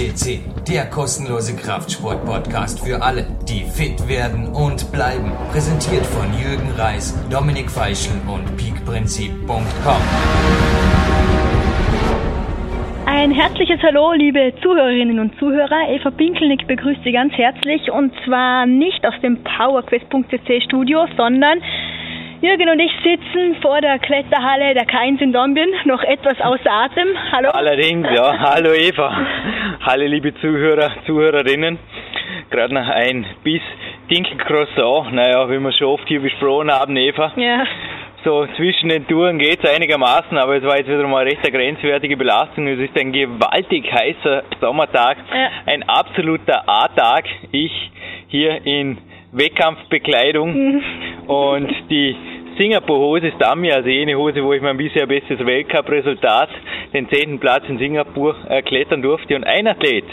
CC, der kostenlose Kraftsport-Podcast für alle, die fit werden und bleiben. Präsentiert von Jürgen Reis, Dominik Feischl und peakprinzip.com. Ein herzliches Hallo, liebe Zuhörerinnen und Zuhörer. Eva Pinkelnick begrüßt Sie ganz herzlich und zwar nicht aus dem PowerQuest.cc Studio, sondern Jürgen und ich sitzen vor der Kletterhalle der K1 in Dombien, noch etwas außer Atem. Hallo. Allerdings, ja. Hallo Eva. Hallo liebe Zuhörer, Zuhörerinnen. Gerade noch ein bis Dinkelcroissant. Naja, wie wir schon oft hier besprochen haben, Eva. Ja. So zwischen den Touren geht es einigermaßen, aber es war jetzt wieder mal recht eine grenzwertige Belastung. Es ist ein gewaltig heißer Sommertag, Ja. ein absoluter A-Tag. Ich hier in Wettkampfbekleidung Mhm. und die Singapur-Hose ist da mir, also jene Hose, wo ich mein bisher bestes Weltcup-Resultat, den zehnten Platz in Singapur, äh, klettern durfte. Und ein Athlet,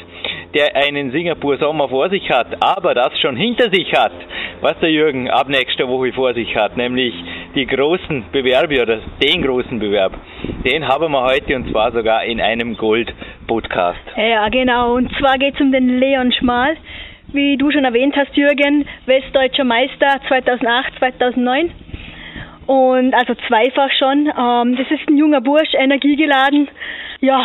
der einen Singapur-Sommer vor sich hat, aber das schon hinter sich hat, was der Jürgen ab nächster Woche vor sich hat, nämlich die großen Bewerbe oder den großen Bewerb, den haben wir heute und zwar sogar in einem Gold-Podcast. Ja, genau. Und zwar geht es um den Leon Schmal. Wie du schon erwähnt hast, Jürgen, westdeutscher Meister 2008, 2009. Und also zweifach schon. Ähm, das ist ein junger Bursch, energiegeladen. Ja,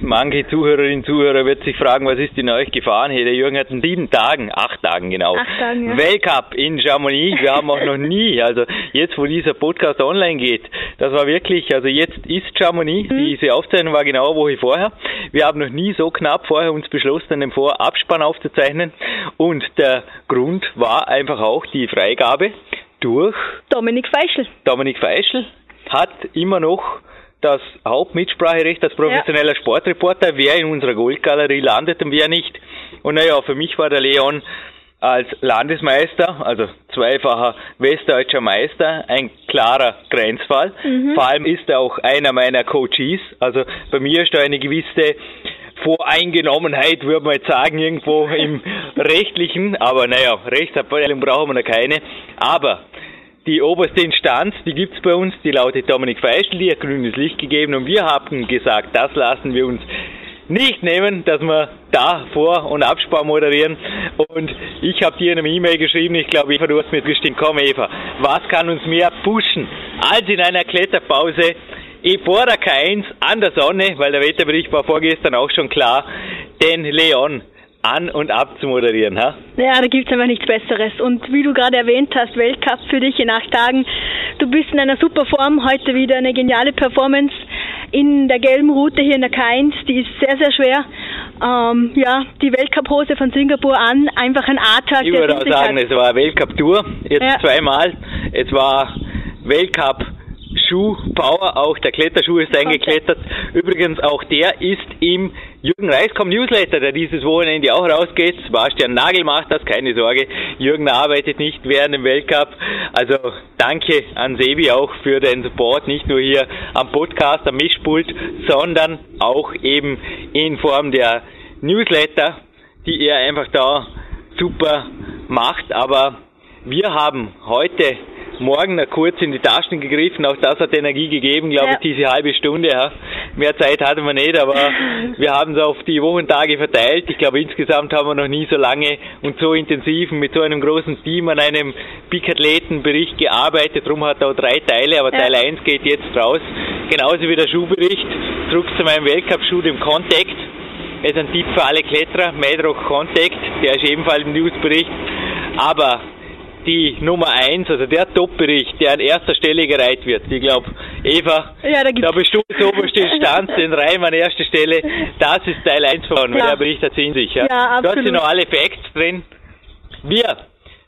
Manche Zuhörerinnen und Zuhörer wird sich fragen, was ist in euch gefahren? Hey, der Jürgen hat in sieben Tagen, acht Tagen genau, Acht Tagen, ja. Weltcup in Chamonix. Wir haben auch noch nie, also jetzt, wo dieser Podcast online geht, das war wirklich, also jetzt ist Chamonix, Mhm. diese Aufzeichnung war genau eine Woche vorher. Wir haben noch nie so knapp vorher uns beschlossen, einen Vorabspann aufzuzeichnen. Und der Grund war einfach auch die Freigabe durch Dominik Feischl. Dominik Feischl hat immer noch das Hauptmitspracherecht als professioneller Sportreporter, wer in unserer Goldgalerie landet und wer nicht. Und naja, für mich war der Leon als Landesmeister, also zweifacher westdeutscher Meister, ein klarer Grenzfall. Vor allem ist er auch einer meiner Coaches. Also bei mir ist da eine gewisse Voreingenommenheit, würde man jetzt sagen, irgendwo im Rechtlichen. Aber naja, Rechtsabteilung brauchen wir noch keine. Aber die oberste Instanz, die gibt's bei uns, die lautet Dominik Feischl, die hat grünes Licht gegeben und wir haben gesagt, das lassen wir uns nicht nehmen, dass wir da Vor- und Abspann moderieren. Und ich habe dir in einem E-Mail geschrieben, ich glaube, Eva, du hast mir bestimmt, komm Eva, was kann uns mehr pushen, als in einer Kletterpause der K1 an der Sonne, weil der Wetterbericht war vorgestern auch schon klar, den Leon an und ab zu moderieren. Ha? Ja, da gibt's einfach nichts Besseres. Und wie du gerade erwähnt hast, Weltcup für dich in acht Tagen. Du bist in einer super Form. Heute wieder eine geniale Performance in der gelben Route hier in der K1. Die ist sehr, sehr schwer. Ähm, ja, die Weltcup-Hose von Singapur an. Einfach ein A-Tag. Ich würde auch sagen, hat. es war Weltcup-Tour, jetzt Ja. zweimal. Es war Weltcup Schuh Power, auch der Kletterschuh ist eingeklettert. Übrigens auch der ist im Jürgen Reiskom Newsletter, der dieses Wochenende auch rausgeht. Sebastian Nagel macht das, keine Sorge. Jürgen arbeitet nicht während dem Weltcup. Also danke an Sebi auch für den Support, nicht nur hier am Podcast, am Mischpult, sondern auch eben in Form der Newsletter, die er einfach da super macht. Aber wir haben heute Morgen noch kurz in die Taschen gegriffen, auch das hat Energie gegeben, glaube Ja. ich, diese halbe Stunde. Ja. Mehr Zeit hatten wir nicht, aber wir haben es auf die Wochentage verteilt. Ich glaube, insgesamt haben wir noch nie so lange und so intensiv mit so einem großen Team an einem Peak-Athleten-Bericht gearbeitet. Darum hat er auch drei Teile, aber Ja. Teil 1 geht jetzt raus. Genauso wie der Schuhbericht. Zurück zu meinem Weltcup-Schuh, dem Contact. Es ist ein Tipp für alle Kletterer, Madrock Contact, der ist ebenfalls im Newsbericht. Aber die Nummer eins, also der Top-Bericht, der an erster Stelle gereiht wird, ich glaube, Eva, Ja, da da bist du das oberste Instanz, den wir an erster Stelle, das ist Teil 1 von, weil der Bericht hat sie in sich. Ja, Ja, Dort sind noch alle Facts drin. Wir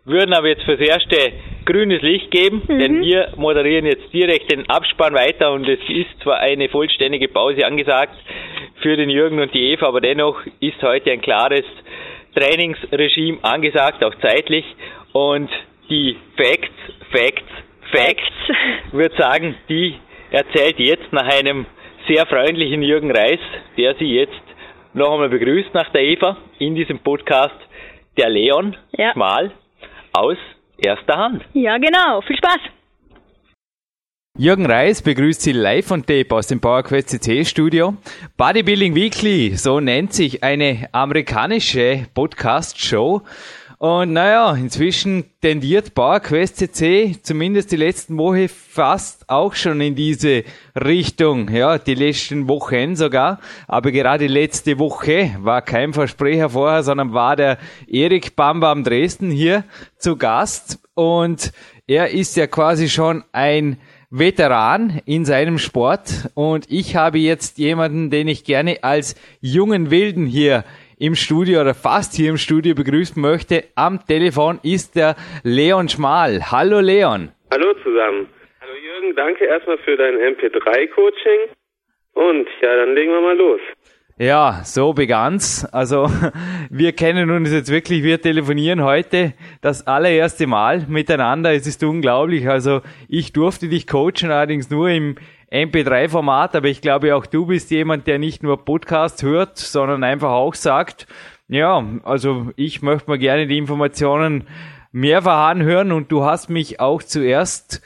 würden aber jetzt fürs Erste grünes Licht geben, Mhm. denn wir moderieren jetzt direkt den Abspann weiter und es ist zwar eine vollständige Pause angesagt für den Jürgen und die Eva, aber dennoch ist heute ein klares Trainingsregime angesagt, auch zeitlich und die Facts, Facts, Facts, würde sagen, die erzählt jetzt nach einem sehr freundlichen Jürgen Reis, der sie jetzt noch einmal begrüßt nach der Eva in diesem Podcast, der Leon Ja. Schmal aus erster Hand. Ja, genau. Viel Spaß. Jürgen Reis begrüßt Sie live von Tape aus dem PowerQuest CC Studio. Bodybuilding Weekly, so nennt sich eine amerikanische Podcast-Show. Und naja, inzwischen tendiert PowerQuest CC zumindest die letzten Woche fast auch schon in diese Richtung. Ja, die letzten Wochen sogar. Aber gerade letzte Woche war kein Versprecher vorher, sondern war der Erik Bambam Dresden hier zu Gast. Und er ist ja quasi schon ein Veteran in seinem Sport und ich habe jetzt jemanden, den ich gerne als jungen Wilden hier im Studio oder fast hier im Studio begrüßen möchte. Am Telefon ist der Leon Schmal. Hallo Leon. Hallo zusammen. Hallo Jürgen, danke erstmal für dein MP3-Coaching und ja, dann legen wir mal los. Ja, so begann's. Also wir kennen uns jetzt wirklich, wir telefonieren heute das allererste Mal miteinander. Es ist unglaublich. Also ich durfte dich coachen, allerdings nur im MP3-Format, aber ich glaube auch du bist jemand, der nicht nur Podcast hört, sondern einfach auch sagt, ja, also ich möchte mal gerne die Informationen mehrfach anhören und du hast mich auch zuerst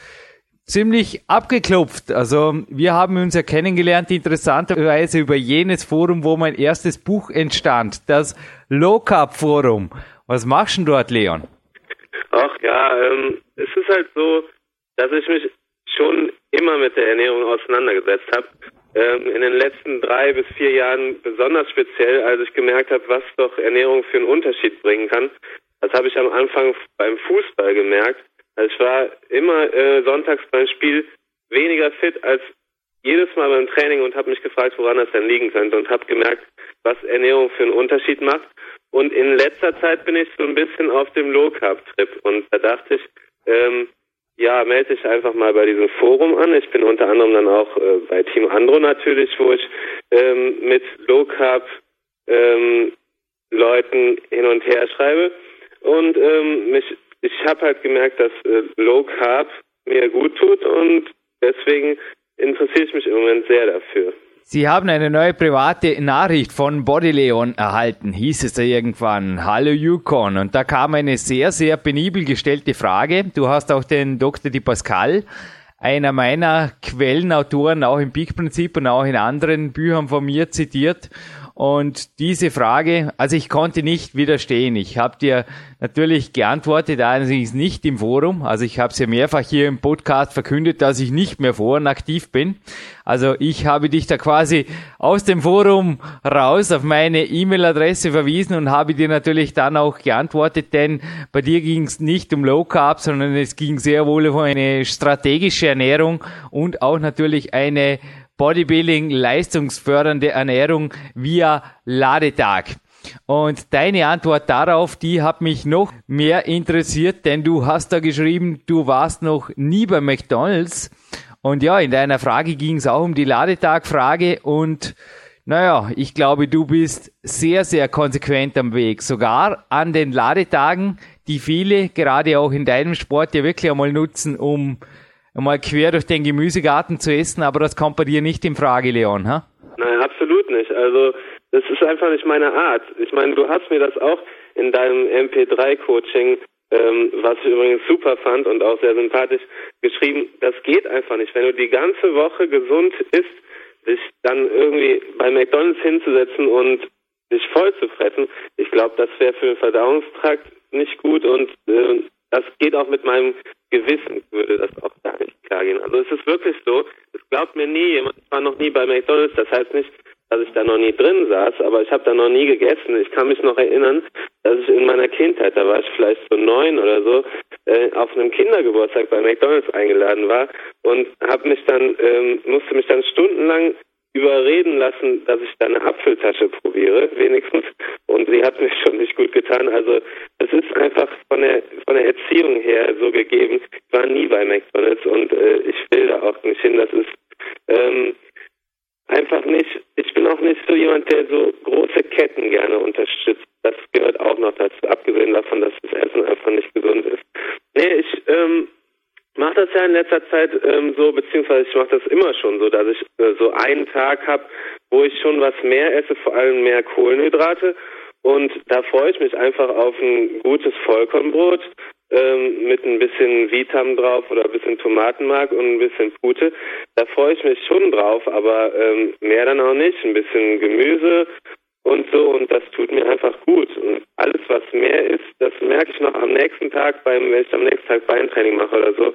ziemlich abgeklopft. Also wir haben uns ja kennengelernt, interessanterweise über jenes Forum, wo mein erstes Buch entstand, das Low Carb Forum. Was machst du dort, Leon? Ach ja, ähm, es ist halt so, dass ich mich schon immer mit der Ernährung auseinandergesetzt habe. Ähm, in den letzten drei bis vier Jahren besonders speziell, als ich gemerkt habe, was doch Ernährung für einen Unterschied bringen kann. Das habe ich am Anfang beim Fußball gemerkt also ich war immer äh, sonntags beim Spiel weniger fit als jedes Mal beim Training und habe mich gefragt, woran das denn liegen könnte und habe gemerkt, was Ernährung für einen Unterschied macht. Und in letzter Zeit bin ich so ein bisschen auf dem Low Carb Trip und da dachte ich, ähm, ja, melde dich einfach mal bei diesem Forum an. Ich bin unter anderem dann auch äh, bei Team Andro natürlich, wo ich ähm, mit Low Carb ähm, Leuten hin und her schreibe und ähm, mich ich habe halt gemerkt, dass äh, Low Carb mir gut tut und deswegen interessiere ich mich im Moment sehr dafür. Sie haben eine neue private Nachricht von Bodyleon erhalten, hieß es da irgendwann. Hallo Yukon. Und da kam eine sehr, sehr penibel gestellte Frage. Du hast auch den Dr. Di Pascal, einer meiner Quellenautoren, auch im Peak-Prinzip und auch in anderen Büchern von mir zitiert. Und diese Frage, also ich konnte nicht widerstehen. Ich habe dir natürlich geantwortet, allerdings nicht im Forum. Also ich habe es ja mehrfach hier im Podcast verkündet, dass ich nicht mehr foren aktiv bin. Also ich habe dich da quasi aus dem Forum raus auf meine E-Mail-Adresse verwiesen und habe dir natürlich dann auch geantwortet, denn bei dir ging es nicht um Low Carb, sondern es ging sehr wohl um eine strategische Ernährung und auch natürlich eine Bodybuilding, leistungsfördernde Ernährung via Ladetag. Und deine Antwort darauf, die hat mich noch mehr interessiert, denn du hast da geschrieben, du warst noch nie bei McDonald's. Und ja, in deiner Frage ging es auch um die Ladetag-Frage und naja, ich glaube, du bist sehr, sehr konsequent am Weg. Sogar an den Ladetagen, die viele, gerade auch in deinem Sport, ja wirklich einmal nutzen, um mal quer durch den Gemüsegarten zu essen, aber das kommt bei dir nicht in Frage, Leon, ha? Nein, absolut nicht. Also das ist einfach nicht meine Art. Ich meine, du hast mir das auch in deinem MP3-Coaching, ähm, was ich übrigens super fand und auch sehr sympathisch, geschrieben, das geht einfach nicht. Wenn du die ganze Woche gesund isst, dich dann irgendwie bei McDonalds hinzusetzen und dich voll zu fressen, ich glaube, das wäre für den Verdauungstrakt nicht gut und äh, das geht auch mit meinem Gewissen, würde das auch gar nicht klar gehen. Also es ist wirklich so, es glaubt mir nie jemand, ich war noch nie bei McDonalds, das heißt nicht, dass ich da noch nie drin saß, aber ich habe da noch nie gegessen. Ich kann mich noch erinnern, dass ich in meiner Kindheit, da war ich vielleicht so neun oder so, äh, auf einem Kindergeburtstag bei McDonalds eingeladen war und habe mich dann, ähm, musste mich dann stundenlang überreden lassen, dass ich da eine Apfeltasche probiere, wenigstens. Und sie hat mir schon nicht gut getan. Also es ist einfach von der von der Erziehung her so gegeben. Ich war nie bei McDonalds und äh, ich will da auch nicht hin. Das ist ähm, einfach nicht. Ich bin auch nicht so jemand, der so große Ketten gerne unterstützt. Das gehört auch noch dazu, abgesehen davon, dass das Essen einfach nicht gesund ist. Nee, ich ähm, mache das ja in letzter Zeit ähm, so, beziehungsweise ich mache das immer schon so, dass ich äh, so einen Tag habe, wo ich schon was mehr esse, vor allem mehr Kohlenhydrate. Und da freue ich mich einfach auf ein gutes Vollkornbrot ähm, mit ein bisschen Vitam drauf oder ein bisschen Tomatenmark und ein bisschen Pute. Da freue ich mich schon drauf, aber ähm, mehr dann auch nicht. Ein bisschen Gemüse und so und das tut mir einfach gut. Und alles, was mehr ist, das merke ich noch am nächsten Tag, beim, wenn ich am nächsten Tag Beintraining mache oder so,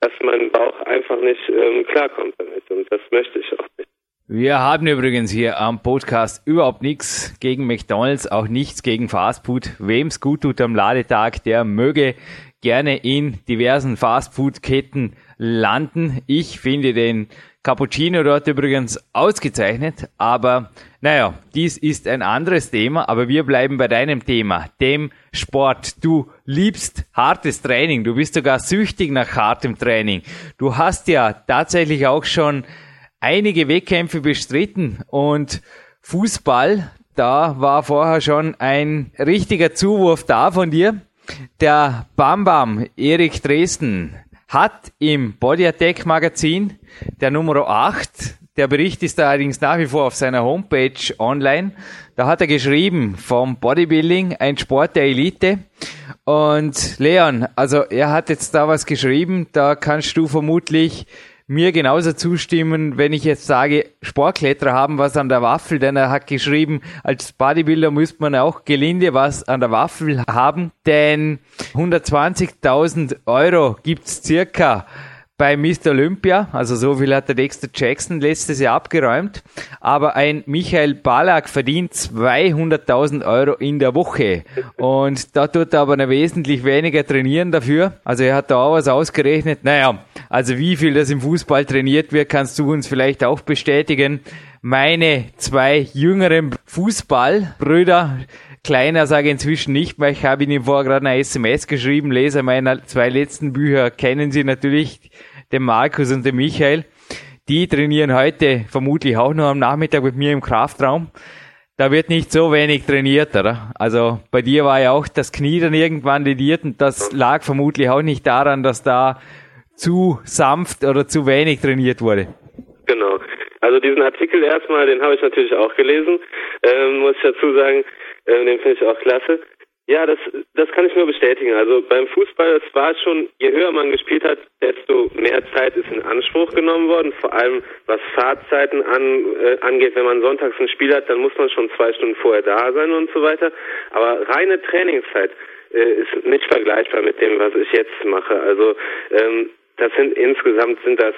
dass mein Bauch einfach nicht ähm, klarkommt damit. Und das möchte ich auch nicht. Wir haben übrigens hier am Podcast überhaupt nichts gegen McDonalds, auch nichts gegen Fastfood. Wem's gut tut am Ladetag, der möge gerne in diversen Fastfood-Ketten landen. Ich finde den Cappuccino dort übrigens ausgezeichnet, aber naja, dies ist ein anderes Thema, aber wir bleiben bei deinem Thema, dem Sport. Du liebst hartes Training, du bist sogar süchtig nach hartem Training. Du hast ja tatsächlich auch schon einige Wettkämpfe bestritten und Fußball, da war vorher schon ein richtiger Zuwurf da von dir. Der Bam Bam Erik Dresden hat im Body Attack Magazin der Nummer 8, der Bericht ist allerdings nach wie vor auf seiner Homepage online, da hat er geschrieben vom Bodybuilding, ein Sport der Elite. Und Leon, also er hat jetzt da was geschrieben, da kannst du vermutlich mir genauso zustimmen, wenn ich jetzt sage, Sportkletterer haben was an der Waffel, denn er hat geschrieben, als Bodybuilder müsste man auch gelinde was an der Waffel haben, denn 120.000 Euro gibt's circa bei Mr. Olympia, also so viel hat der Dexter Jackson letztes Jahr abgeräumt, aber ein Michael Balak verdient 200.000 Euro in der Woche. Und da tut er aber noch wesentlich weniger trainieren dafür, also er hat da auch was ausgerechnet, naja, also wie viel das im Fußball trainiert wird, kannst du uns vielleicht auch bestätigen. Meine zwei jüngeren Fußballbrüder, Kleiner sage inzwischen nicht mehr. Ich habe Ihnen vorher gerade eine SMS geschrieben. Leser meiner zwei letzten Bücher kennen Sie natürlich, den Markus und den Michael. Die trainieren heute vermutlich auch nur am Nachmittag mit mir im Kraftraum. Da wird nicht so wenig trainiert, oder? Also bei dir war ja auch das Knie dann irgendwann lediert und das lag vermutlich auch nicht daran, dass da zu sanft oder zu wenig trainiert wurde. Genau. Also diesen Artikel erstmal, den habe ich natürlich auch gelesen, ähm, muss ich dazu sagen, äh, den finde ich auch klasse. Ja, das, das kann ich nur bestätigen. Also beim Fußball, es war schon, je höher man gespielt hat, desto mehr Zeit ist in Anspruch genommen worden. Vor allem was Fahrtzeiten an, äh, angeht, wenn man sonntags ein Spiel hat, dann muss man schon zwei Stunden vorher da sein und so weiter. Aber reine Trainingszeit äh, ist nicht vergleichbar mit dem, was ich jetzt mache. Also ähm, das sind insgesamt sind das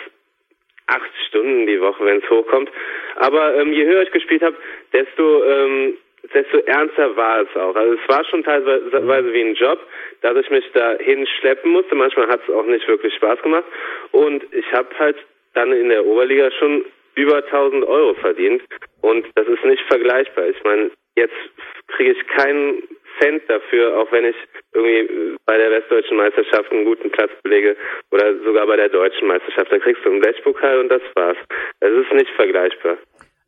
acht Stunden die Woche, wenn es hochkommt. Aber ähm, je höher ich gespielt habe, desto ähm, desto ernster war es auch. Also es war schon teilweise wie ein Job, dass ich mich da hinschleppen musste. Manchmal hat es auch nicht wirklich Spaß gemacht. Und ich habe halt dann in der Oberliga schon über 1000 Euro verdient. Und das ist nicht vergleichbar. Ich meine, jetzt kriege ich keinen Cent dafür, auch wenn ich irgendwie bei der Westdeutschen Meisterschaft einen guten Platz belege oder sogar bei der Deutschen Meisterschaft. Da kriegst du einen Blechpokal und das war's. Es ist nicht vergleichbar.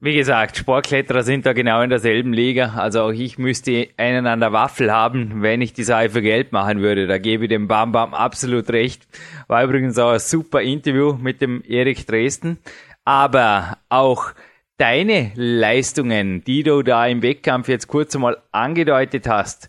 Wie gesagt, Sportkletterer sind da genau in derselben Liga. Also auch ich müsste einen an der Waffel haben, wenn ich die für Geld machen würde. Da gebe ich dem Bam Bam absolut recht. War übrigens auch ein super Interview mit dem Erik Dresden. Aber auch deine Leistungen, die du da im Wettkampf jetzt kurz einmal angedeutet hast,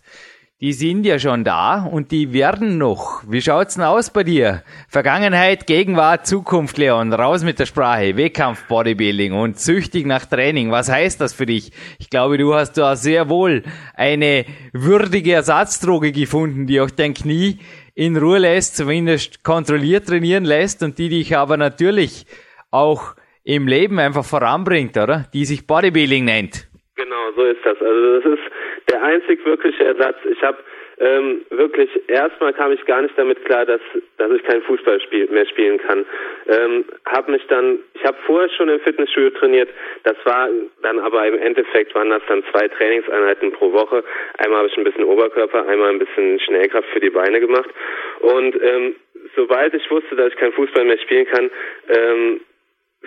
die sind ja schon da und die werden noch. Wie schaut's denn aus bei dir? Vergangenheit, Gegenwart, Zukunft, Leon. Raus mit der Sprache. Wettkampf, Bodybuilding und süchtig nach Training. Was heißt das für dich? Ich glaube, du hast da sehr wohl eine würdige Ersatzdroge gefunden, die auch dein Knie in Ruhe lässt, zumindest kontrolliert trainieren lässt und die dich aber natürlich auch im Leben einfach voranbringt, oder? Die sich Bodybuilding nennt. Genau, so ist das. Also das ist der einzig wirkliche Ersatz. Ich habe ähm, wirklich erstmal kam ich gar nicht damit klar, dass dass ich kein Fußball spiel, mehr spielen kann. Ähm, habe mich dann, ich habe vorher schon im Fitnessstudio trainiert. Das war dann aber im Endeffekt waren das dann zwei Trainingseinheiten pro Woche. Einmal habe ich ein bisschen Oberkörper, einmal ein bisschen Schnellkraft für die Beine gemacht. Und ähm, sobald ich wusste, dass ich kein Fußball mehr spielen kann, ähm,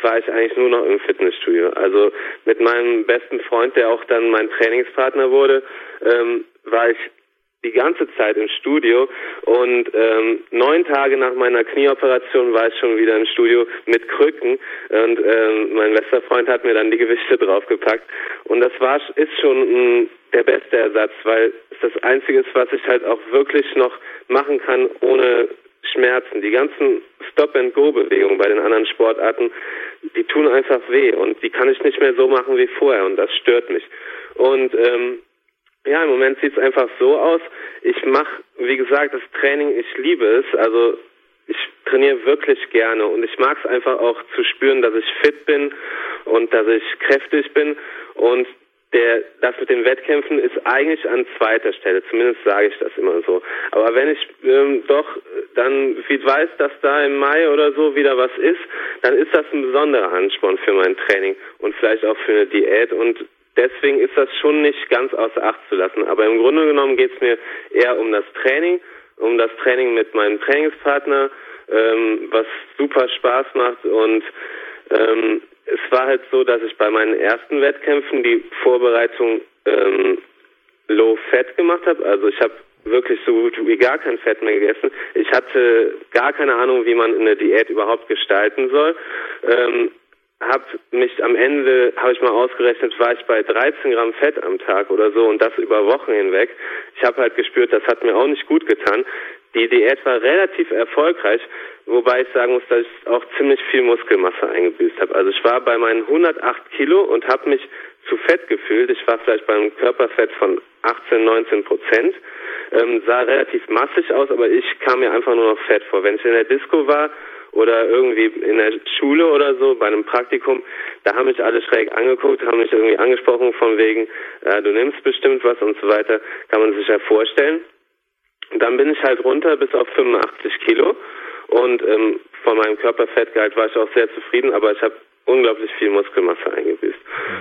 war ich eigentlich nur noch im Fitnessstudio. Also mit meinem besten Freund, der auch dann mein Trainingspartner wurde, ähm, war ich die ganze Zeit im Studio und ähm, neun Tage nach meiner Knieoperation war ich schon wieder im Studio mit Krücken und ähm, mein bester Freund hat mir dann die Gewichte draufgepackt und das war ist schon ein, der beste Ersatz, weil es das Einzige ist, was ich halt auch wirklich noch machen kann ohne Schmerzen. Die ganzen Stop-and-Go-Bewegungen bei den anderen Sportarten, die tun einfach weh und die kann ich nicht mehr so machen wie vorher und das stört mich. Und ähm, ja, im Moment sieht es einfach so aus. Ich mache, wie gesagt, das Training, ich liebe es. Also ich trainiere wirklich gerne und ich mag es einfach auch zu spüren, dass ich fit bin und dass ich kräftig bin. Und der, das mit den Wettkämpfen ist eigentlich an zweiter Stelle, zumindest sage ich das immer so. Aber wenn ich ähm, doch dann weiß, dass da im Mai oder so wieder was ist, dann ist das ein besonderer Ansporn für mein Training und vielleicht auch für eine Diät und deswegen ist das schon nicht ganz außer Acht zu lassen. Aber im Grunde genommen geht es mir eher um das Training, um das Training mit meinem Trainingspartner, ähm, was super Spaß macht und ähm, es war halt so, dass ich bei meinen ersten Wettkämpfen die Vorbereitung ähm, low fat gemacht habe. Also ich habe wirklich so gut wie gar kein Fett mehr gegessen. Ich hatte gar keine Ahnung, wie man eine Diät überhaupt gestalten soll. Ähm, hab mich am Ende, habe ich mal ausgerechnet, war ich bei 13 Gramm Fett am Tag oder so und das über Wochen hinweg. Ich habe halt gespürt, das hat mir auch nicht gut getan. Die Diät war relativ erfolgreich, wobei ich sagen muss, dass ich auch ziemlich viel Muskelmasse eingebüßt habe. Also ich war bei meinen 108 Kilo und habe mich zu fett gefühlt. Ich war vielleicht beim Körperfett von 18, 19 Prozent. Ähm, sah relativ massig aus, aber ich kam mir einfach nur noch fett vor. Wenn ich in der Disco war oder irgendwie in der Schule oder so bei einem Praktikum, da haben mich alle schräg angeguckt, haben mich irgendwie angesprochen von wegen, äh, du nimmst bestimmt was und so weiter, kann man sich ja vorstellen. Dann bin ich halt runter bis auf 85 Kilo und ähm, von meinem Körperfettgehalt war ich auch sehr zufrieden, aber ich habe unglaublich viel Muskelmasse eingebüßt.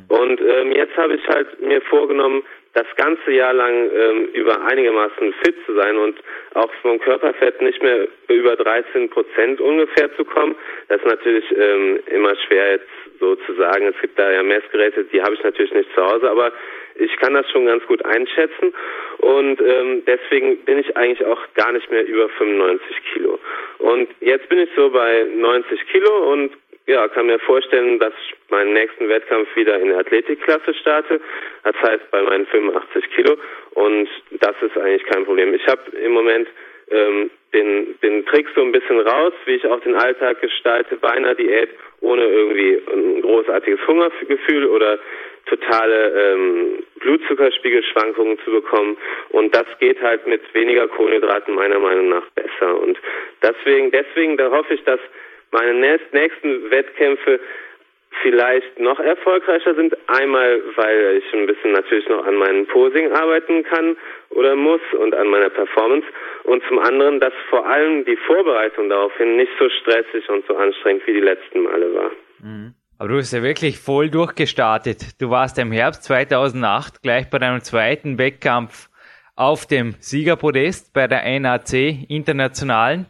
Und ähm, jetzt habe ich halt mir vorgenommen, das ganze Jahr lang ähm, über einigermaßen fit zu sein und auch vom Körperfett nicht mehr über 13 Prozent ungefähr zu kommen. Das ist natürlich ähm, immer schwer jetzt so zu sagen. Es gibt da ja Messgeräte, die habe ich natürlich nicht zu Hause, aber ich kann das schon ganz gut einschätzen und ähm, deswegen bin ich eigentlich auch gar nicht mehr über 95 Kilo. Und jetzt bin ich so bei 90 Kilo und ja, kann mir vorstellen, dass ich meinen nächsten Wettkampf wieder in der Athletikklasse starte. Das heißt bei meinen 85 Kilo. Und das ist eigentlich kein Problem. Ich habe im Moment ähm, den, den Trick so ein bisschen raus, wie ich auch den Alltag gestalte bei einer Diät, ohne irgendwie ein großartiges Hungergefühl oder totale ähm, Blutzuckerspiegelschwankungen zu bekommen. Und das geht halt mit weniger Kohlenhydraten meiner Meinung nach besser. Und deswegen, deswegen da hoffe ich, dass meine nächsten Wettkämpfe vielleicht noch erfolgreicher sind. Einmal, weil ich ein bisschen natürlich noch an meinem Posing arbeiten kann oder muss und an meiner Performance. Und zum anderen, dass vor allem die Vorbereitung daraufhin nicht so stressig und so anstrengend wie die letzten Male war. Mhm. Aber du bist ja wirklich voll durchgestartet. Du warst im Herbst 2008 gleich bei deinem zweiten Wettkampf auf dem Siegerpodest bei der NAC Internationalen,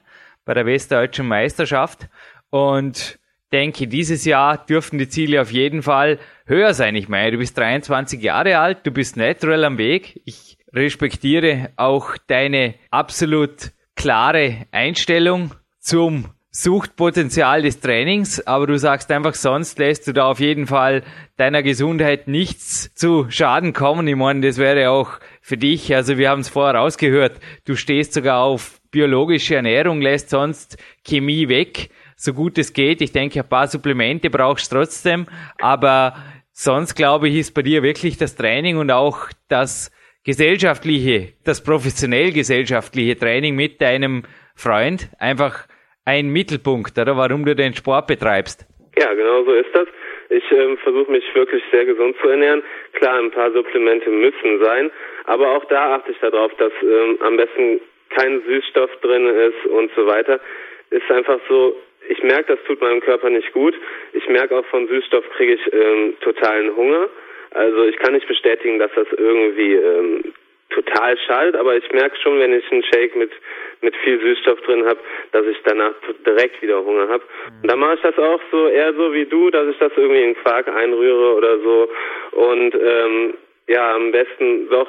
bei der Westdeutschen Meisterschaft. Und denke, dieses Jahr dürften die Ziele auf jeden Fall höher sein. Ich meine, du bist 23 Jahre alt, du bist natural am Weg. Ich respektiere auch deine absolut klare Einstellung zum Suchtpotenzial des Trainings, aber du sagst einfach, sonst lässt du da auf jeden Fall deiner Gesundheit nichts zu Schaden kommen. Ich meine, das wäre auch für dich, also wir haben es vorher rausgehört, du stehst sogar auf biologische Ernährung, lässt sonst Chemie weg so gut es geht. Ich denke, ein paar Supplemente brauchst du trotzdem, aber sonst glaube ich, ist bei dir wirklich das Training und auch das gesellschaftliche, das professionell gesellschaftliche Training mit deinem Freund einfach ein Mittelpunkt, oder warum du den Sport betreibst. Ja, genau so ist das. Ich ähm, versuche mich wirklich sehr gesund zu ernähren. Klar, ein paar Supplemente müssen sein, aber auch da achte ich darauf, dass ähm, am besten kein Süßstoff drin ist und so weiter. Ist einfach so, ich merke, das tut meinem Körper nicht gut. Ich merke auch von Süßstoff kriege ich ähm, totalen Hunger. Also ich kann nicht bestätigen, dass das irgendwie ähm, total schadet, aber ich merke schon, wenn ich einen Shake mit mit viel Süßstoff drin habe, dass ich danach direkt wieder Hunger habe. Und dann mache ich das auch so eher so wie du, dass ich das irgendwie in Quark einrühre oder so und ähm, ja am besten doch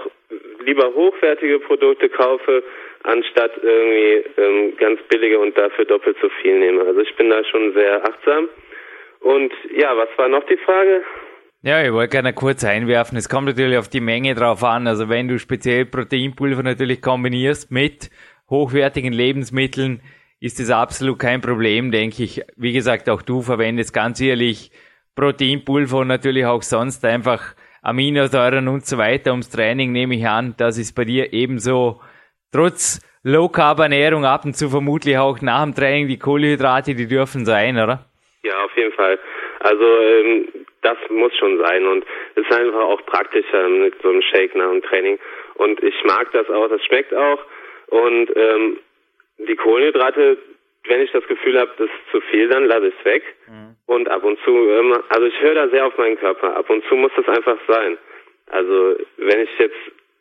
lieber hochwertige Produkte kaufe, anstatt irgendwie ähm, ganz billige und dafür doppelt so viel nehme. Also ich bin da schon sehr achtsam. Und ja, was war noch die Frage? Ja, ich wollte gerne kurz einwerfen. Es kommt natürlich auf die Menge drauf an. Also wenn du speziell Proteinpulver natürlich kombinierst mit hochwertigen Lebensmitteln, ist das absolut kein Problem, denke ich. Wie gesagt, auch du verwendest ganz ehrlich Proteinpulver und natürlich auch sonst einfach Aminosäuren und so weiter ums Training, nehme ich an. Das ist bei dir ebenso trotz Low Carb Ernährung ab und zu vermutlich auch nach dem Training die Kohlenhydrate, die dürfen sein, oder? Ja, auf jeden Fall. Also ähm, das muss schon sein und es ist einfach auch praktischer mit so einem Shake nach dem Training. Und ich mag das auch, das schmeckt auch. Und ähm, die Kohlenhydrate, wenn ich das Gefühl habe, das ist zu viel, dann lasse ich es weg. Mhm. Und ab und zu, ähm, also ich höre da sehr auf meinen Körper. Ab und zu muss das einfach sein. Also wenn ich jetzt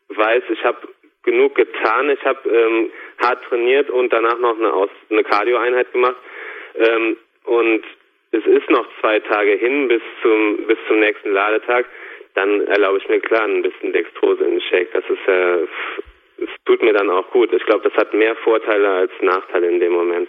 weiß, ich habe genug getan, ich habe ähm, hart trainiert und danach noch eine, Aus eine Cardio-Einheit gemacht ähm, und es ist noch zwei Tage hin bis zum bis zum nächsten Ladetag, dann erlaube ich mir klar ein bisschen Dextrose in den Shake. Das ist ja, es tut mir dann auch gut. Ich glaube, das hat mehr Vorteile als Nachteile in dem Moment.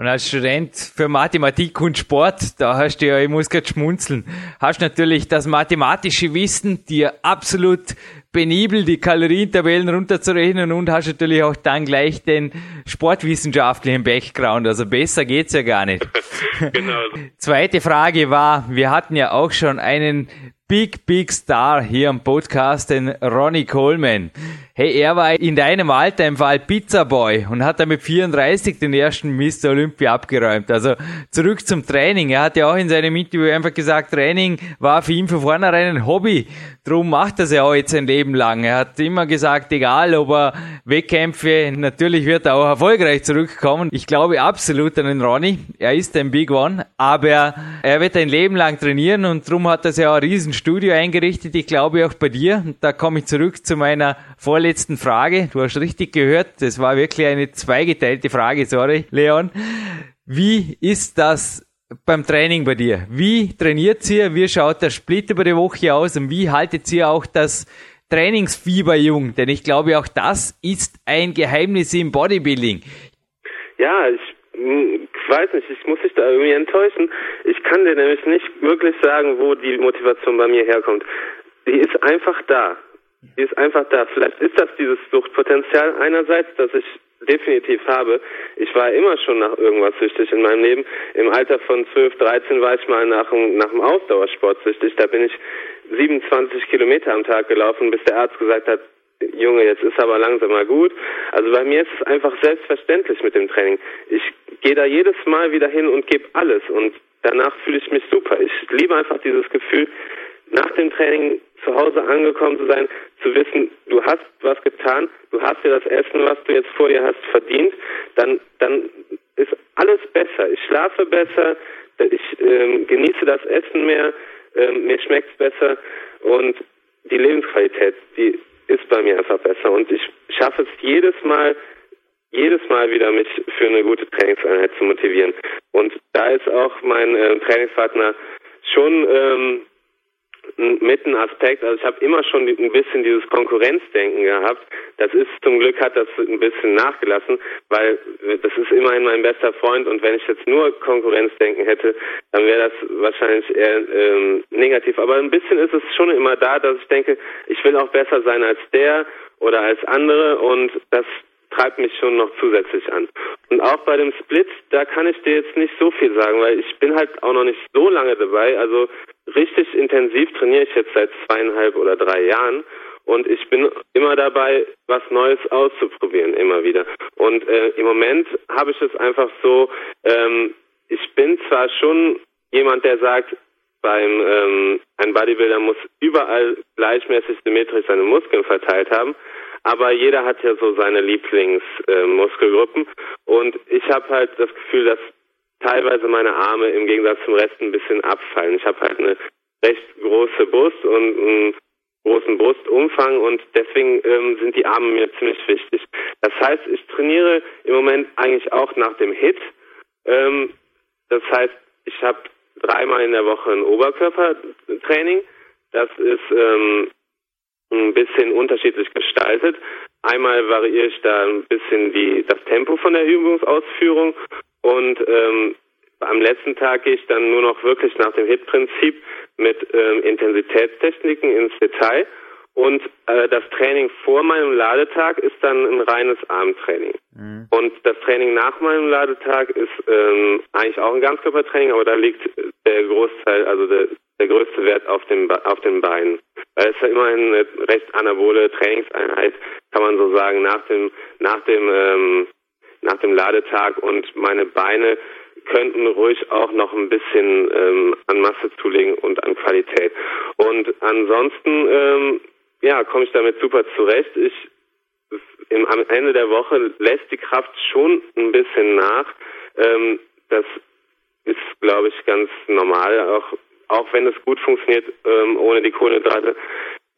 Und als Student für Mathematik und Sport, da hast du ja, ich muss gerade schmunzeln, hast natürlich das mathematische Wissen, dir absolut penibel die Kalorientabellen runterzurechnen und hast natürlich auch dann gleich den sportwissenschaftlichen Background. Also besser geht's ja gar nicht. genau. Zweite Frage war, wir hatten ja auch schon einen Big, Big Star hier am Podcast, den Ronnie Coleman. Hey, er war in deinem Alter im Fall Pizza Boy und hat dann mit 34 den ersten Mr. Olympia abgeräumt. Also zurück zum Training. Er hat ja auch in seinem Interview einfach gesagt, Training war für ihn von vornherein ein Hobby. Drum macht er es ja auch jetzt sein Leben lang. Er hat immer gesagt, egal ob er Wettkämpfe, natürlich wird er auch erfolgreich zurückkommen. Ich glaube absolut an den Ronny. Er ist ein Big One, aber er wird ein Leben lang trainieren und drum hat er sich auch ein Riesenstudio eingerichtet. Ich glaube auch bei dir. Da komme ich zurück zu meiner vorletzten Frage. Du hast richtig gehört. Das war wirklich eine zweigeteilte Frage. Sorry, Leon. Wie ist das beim Training bei dir? Wie trainiert ihr? Wie schaut der Split über die Woche aus? Und wie haltet ihr auch das Trainingsfieber jung? Denn ich glaube, auch das ist ein Geheimnis im Bodybuilding. Ja, ich, hm, weiß nicht, ich muss dich da irgendwie enttäuschen. Ich kann dir nämlich nicht wirklich sagen, wo die Motivation bei mir herkommt. Die ist einfach da. Die ist einfach da. Vielleicht ist das dieses Suchtpotenzial einerseits, dass ich definitiv habe. Ich war immer schon nach irgendwas süchtig in meinem Leben. Im Alter von 12, 13 war ich mal nach, nach dem Ausdauersport süchtig. Da bin ich 27 Kilometer am Tag gelaufen, bis der Arzt gesagt hat, Junge, jetzt ist aber langsam mal gut. Also bei mir ist es einfach selbstverständlich mit dem Training. Ich gehe da jedes Mal wieder hin und gebe alles und danach fühle ich mich super. Ich liebe einfach dieses Gefühl, nach dem Training zu Hause angekommen zu sein, zu wissen, du hast was getan, du hast dir das Essen, was du jetzt vor dir hast, verdient, dann, dann ist alles besser. Ich schlafe besser, ich ähm, genieße das Essen mehr, ähm, mir schmeckt es besser und die Lebensqualität, die ist bei mir einfach besser und ich schaffe es jedes Mal, jedes Mal wieder mich für eine gute Trainingseinheit zu motivieren. Und da ist auch mein äh, Trainingspartner schon ähm, mit ein Aspekt. Also ich habe immer schon ein bisschen dieses Konkurrenzdenken gehabt. Das ist zum Glück hat das ein bisschen nachgelassen, weil das ist immerhin mein bester Freund und wenn ich jetzt nur Konkurrenzdenken hätte, dann wäre das wahrscheinlich eher ähm, negativ. Aber ein bisschen ist es schon immer da, dass ich denke, ich will auch besser sein als der oder als andere und das treibt mich schon noch zusätzlich an. Und auch bei dem Split, da kann ich dir jetzt nicht so viel sagen, weil ich bin halt auch noch nicht so lange dabei. Also richtig intensiv trainiere ich jetzt seit zweieinhalb oder drei Jahren und ich bin immer dabei, was Neues auszuprobieren, immer wieder. Und äh, im Moment habe ich es einfach so, ähm, ich bin zwar schon jemand, der sagt, beim ähm, ein Bodybuilder muss überall gleichmäßig symmetrisch seine Muskeln verteilt haben, aber jeder hat ja so seine Lieblingsmuskelgruppen äh, und ich habe halt das Gefühl, dass teilweise meine Arme im Gegensatz zum Rest ein bisschen abfallen. Ich habe halt eine recht große Brust und einen großen Brustumfang und deswegen ähm, sind die Arme mir ziemlich wichtig. Das heißt, ich trainiere im Moment eigentlich auch nach dem Hit. Ähm, das heißt, ich habe dreimal in der Woche ein Oberkörpertraining. Das ist ähm, ein bisschen unterschiedlich gestaltet. Einmal variiere ich da ein bisschen die, das Tempo von der Übungsausführung und ähm, am letzten Tag gehe ich dann nur noch wirklich nach dem HIT-Prinzip mit ähm, Intensitätstechniken ins Detail. Und äh, das Training vor meinem Ladetag ist dann ein reines Armtraining. Mhm. Und das Training nach meinem Ladetag ist ähm, eigentlich auch ein Ganzkörpertraining, aber da liegt der Großteil, also der, der größte Wert auf dem auf den Beinen. Weil es ist ja immerhin eine recht anabole Trainingseinheit, kann man so sagen, nach dem nach dem ähm, nach dem Ladetag und meine Beine könnten ruhig auch noch ein bisschen ähm, an Masse zulegen und an Qualität. Und ansonsten, ähm, ja, komme ich damit super zurecht. Ich im, am Ende der Woche lässt die Kraft schon ein bisschen nach. Ähm, das ist, glaube ich, ganz normal, auch auch wenn es gut funktioniert ähm, ohne die Kohlenhydrate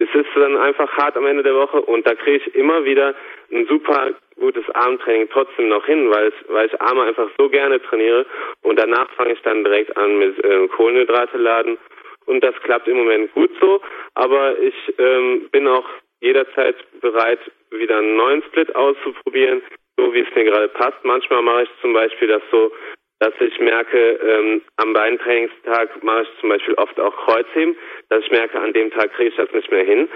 es ist dann einfach hart am Ende der Woche und da kriege ich immer wieder ein super gutes Armtraining trotzdem noch hin, weil, es, weil ich Arme einfach so gerne trainiere und danach fange ich dann direkt an mit äh, Kohlenhydrate laden und das klappt im Moment gut so, aber ich ähm, bin auch jederzeit bereit, wieder einen neuen Split auszuprobieren, so wie es mir gerade passt. Manchmal mache ich zum Beispiel das so, dass ich merke, ähm, am Beintrainingstag mache ich zum Beispiel oft auch Kreuzheben, dass ich merke, an dem Tag kriege ich das nicht mehr hin.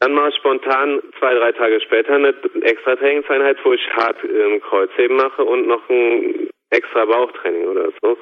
Dann mache ich spontan zwei, drei Tage später eine extra Trainingseinheit, wo ich hart ähm, Kreuzheben mache und noch ein extra Bauchtraining oder so.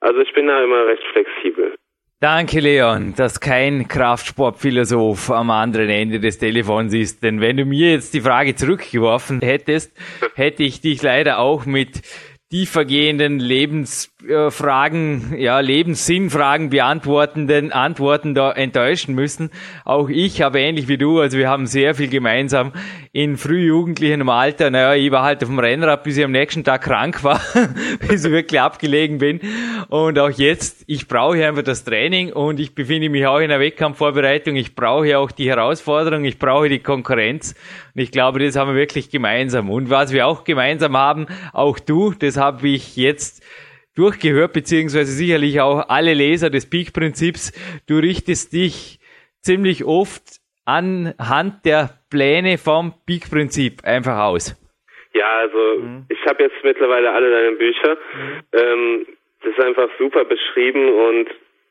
Also ich bin da immer recht flexibel. Danke, Leon, dass kein Kraftsportphilosoph am anderen Ende des Telefons ist. Denn wenn du mir jetzt die Frage zurückgeworfen hättest, hätte ich dich leider auch mit tiefergehenden Lebensfragen, äh, ja, Lebenssinnfragen beantwortenden Antworten da enttäuschen müssen. Auch ich habe ähnlich wie du, also wir haben sehr viel gemeinsam in frühjugendlichem Alter. Naja, ich war halt auf dem Rennrad, bis ich am nächsten Tag krank war, bis ich wirklich abgelegen bin. Und auch jetzt, ich brauche einfach das Training und ich befinde mich auch in der Wettkampfvorbereitung. Ich brauche auch die Herausforderung, ich brauche die Konkurrenz. Und ich glaube, das haben wir wirklich gemeinsam. Und was wir auch gemeinsam haben, auch du, das habe ich jetzt durchgehört, beziehungsweise sicherlich auch alle Leser des Peak-Prinzips. Du richtest dich ziemlich oft anhand der Pläne vom Peak-Prinzip einfach aus. Ja, also mhm. ich habe jetzt mittlerweile alle deine Bücher. Mhm. Ähm, das ist einfach super beschrieben und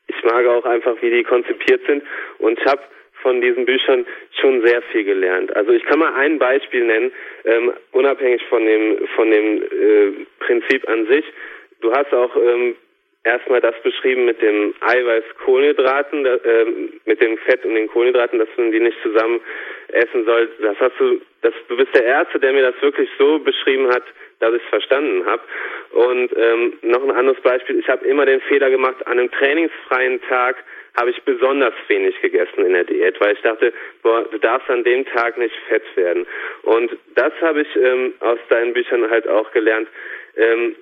ich mag auch einfach, wie die konzipiert sind. Und ich habe von diesen Büchern schon sehr viel gelernt. Also ich kann mal ein Beispiel nennen, ähm, unabhängig von dem von dem äh, Prinzip an sich. Du hast auch ähm, erstmal das beschrieben mit dem Eiweiß-Kohlenhydraten, äh, mit dem Fett und den Kohlenhydraten, dass man die nicht zusammen essen soll. Das hast du, das, du bist der Erste, der mir das wirklich so beschrieben hat, dass ich es verstanden habe. Und ähm, noch ein anderes Beispiel: Ich habe immer den Fehler gemacht, an einem trainingsfreien Tag habe ich besonders wenig gegessen in der Diät, weil ich dachte, boah, du darfst an dem Tag nicht fett werden. Und das habe ich ähm, aus deinen Büchern halt auch gelernt. Ähm,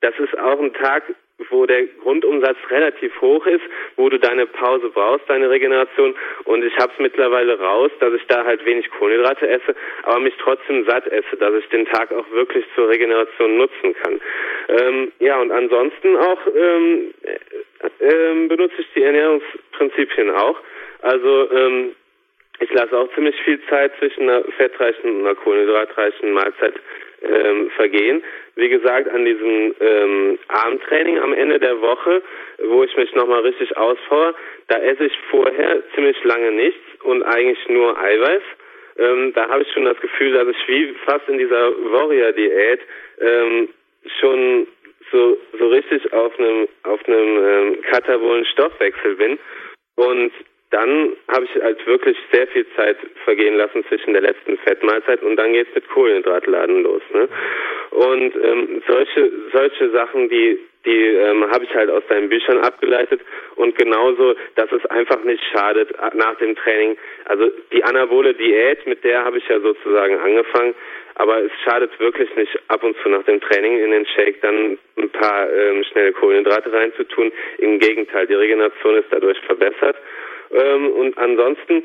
das ist auch ein Tag, wo der Grundumsatz relativ hoch ist, wo du deine Pause brauchst, deine Regeneration. Und ich habe es mittlerweile raus, dass ich da halt wenig Kohlenhydrate esse, aber mich trotzdem satt esse, dass ich den Tag auch wirklich zur Regeneration nutzen kann. Ähm, ja, und ansonsten auch ähm, äh, benutze ich die Ernährungsprinzipien auch. Also ähm, ich lasse auch ziemlich viel Zeit zwischen einer fettreichen und einer kohlenhydratreichen Mahlzeit ähm, vergehen. Wie gesagt, an diesem ähm, Abendtraining am Ende der Woche, wo ich mich nochmal richtig ausfahre, da esse ich vorher ziemlich lange nichts und eigentlich nur Eiweiß. Ähm, da habe ich schon das Gefühl, dass ich wie fast in dieser Warrior-Diät ähm, schon so so richtig auf einem auf einem ähm, katabolen Stoffwechsel bin und dann habe ich halt wirklich sehr viel Zeit vergehen lassen zwischen der letzten Fettmahlzeit und dann geht's mit Kohlenhydratladen los. Ne? Und ähm, solche solche Sachen, die die ähm, habe ich halt aus deinen Büchern abgeleitet und genauso, dass es einfach nicht schadet nach dem Training. Also die anabole Diät, mit der habe ich ja sozusagen angefangen, aber es schadet wirklich nicht ab und zu nach dem Training in den Shake dann ein paar ähm, schnelle Kohlenhydrate reinzutun. Im Gegenteil, die Regeneration ist dadurch verbessert ähm, und ansonsten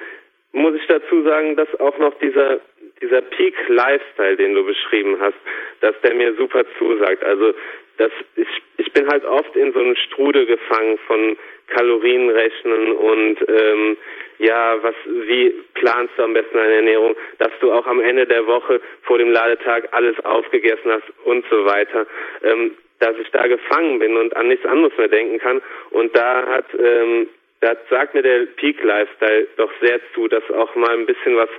muss ich dazu sagen, dass auch noch dieser dieser Peak Lifestyle, den du beschrieben hast, dass der mir super zusagt. Also das ich ich bin halt oft in so einem Strudel gefangen von Kalorienrechnen und ähm, ja, was, wie planst du am besten deine Ernährung, dass du auch am Ende der Woche vor dem Ladetag alles aufgegessen hast und so weiter. Ähm, dass ich da gefangen bin und an nichts anderes mehr denken kann. Und da hat, ähm, da sagt mir der Peak Lifestyle doch sehr zu, dass auch mal ein bisschen was,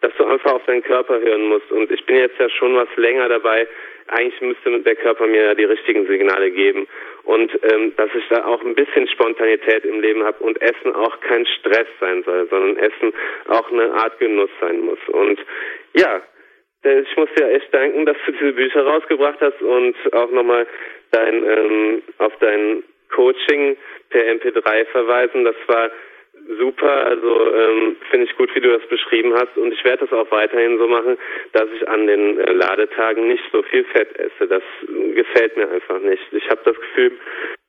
dass du einfach auf deinen Körper hören musst. Und ich bin jetzt ja schon was länger dabei. Eigentlich müsste der Körper mir die richtigen Signale geben. Und ähm, dass ich da auch ein bisschen Spontanität im Leben habe und Essen auch kein Stress sein soll, sondern Essen auch eine Art Genuss sein muss. Und ja, äh, ich muss dir echt danken, dass du diese Bücher rausgebracht hast und auch nochmal dein, ähm, auf dein Coaching per MP3 verweisen. Das war super, also ähm, finde ich gut, wie du das beschrieben hast und ich werde das auch weiterhin so machen, dass ich an den äh, Ladetagen nicht so viel Fett esse. Das gefällt mir einfach nicht. Ich habe das Gefühl,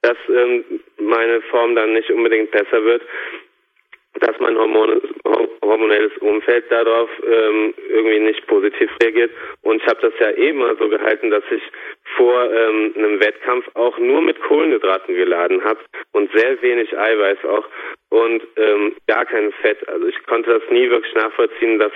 dass ähm, meine Form dann nicht unbedingt besser wird, dass mein Hormon, hormonelles Umfeld darauf ähm, irgendwie nicht positiv reagiert. Und ich habe das ja eben mal so gehalten, dass ich vor ähm, einem Wettkampf auch nur mit Kohlenhydraten geladen habe und sehr wenig Eiweiß auch und ähm, gar kein Fett. Also ich konnte das nie wirklich nachvollziehen, dass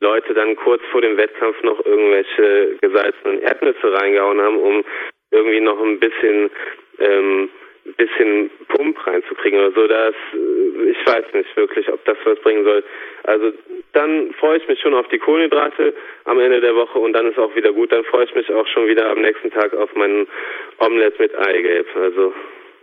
Leute dann kurz vor dem Wettkampf noch irgendwelche gesalzenen Erdnüsse reingehauen haben, um irgendwie noch ein bisschen ähm, bisschen Pump reinzukriegen oder so, das, äh, ich weiß nicht wirklich, ob das was bringen soll. Also dann freue ich mich schon auf die Kohlenhydrate am Ende der Woche und dann ist auch wieder gut. Dann freue ich mich auch schon wieder am nächsten Tag auf meinen Omelette mit Eigelb. Also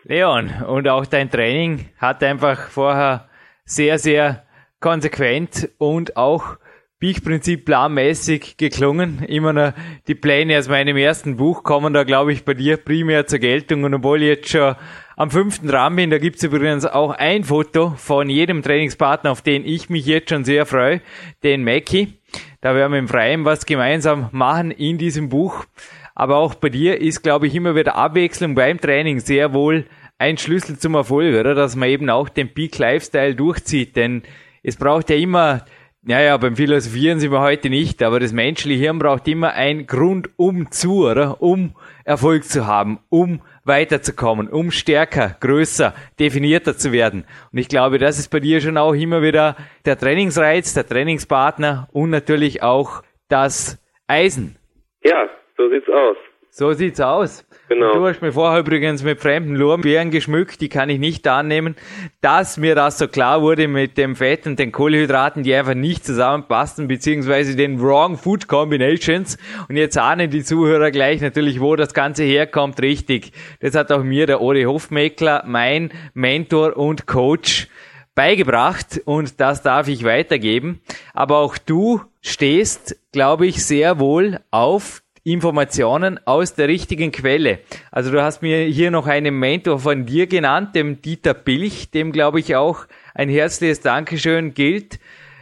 Leon, und auch dein Training hat einfach vorher sehr, sehr konsequent und auch Peak-Prinzip planmäßig geklungen. Immer noch die Pläne aus meinem ersten Buch kommen da, glaube ich, bei dir primär zur Geltung. Und obwohl ich jetzt schon am fünften Rahmen bin, da gibt's übrigens auch ein Foto von jedem Trainingspartner, auf den ich mich jetzt schon sehr freue, den Mackie. Da werden wir im Freien was gemeinsam machen in diesem Buch. Aber auch bei dir ist, glaube ich, immer wieder Abwechslung beim Training sehr wohl ein Schlüssel zum Erfolg, oder? Dass man eben auch den Peak Lifestyle durchzieht. Denn es braucht ja immer ja, ja, beim Philosophieren sind wir heute nicht, aber das menschliche Hirn braucht immer ein Grund um zu, oder? Um Erfolg zu haben, um weiterzukommen, um stärker, größer, definierter zu werden. Und ich glaube, das ist bei dir schon auch immer wieder der Trainingsreiz, der Trainingspartner und natürlich auch das Eisen. Ja, so sieht's aus. So sieht's aus. Genau. Du hast mir vorher übrigens mit fremden Lorbeeren geschmückt, die kann ich nicht annehmen. Dass mir das so klar wurde mit dem Fett und den Kohlenhydraten, die einfach nicht zusammenpassen, beziehungsweise den Wrong Food Combinations. Und jetzt ahnen die Zuhörer gleich natürlich, wo das Ganze herkommt, richtig. Das hat auch mir der Ori Hofmeckler, mein Mentor und Coach, beigebracht und das darf ich weitergeben. Aber auch du stehst, glaube ich, sehr wohl auf Informationen aus der richtigen Quelle. Also du hast mir hier noch einen Mentor von dir genannt, dem Dieter Bilch, dem glaube ich auch ein herzliches Dankeschön gilt.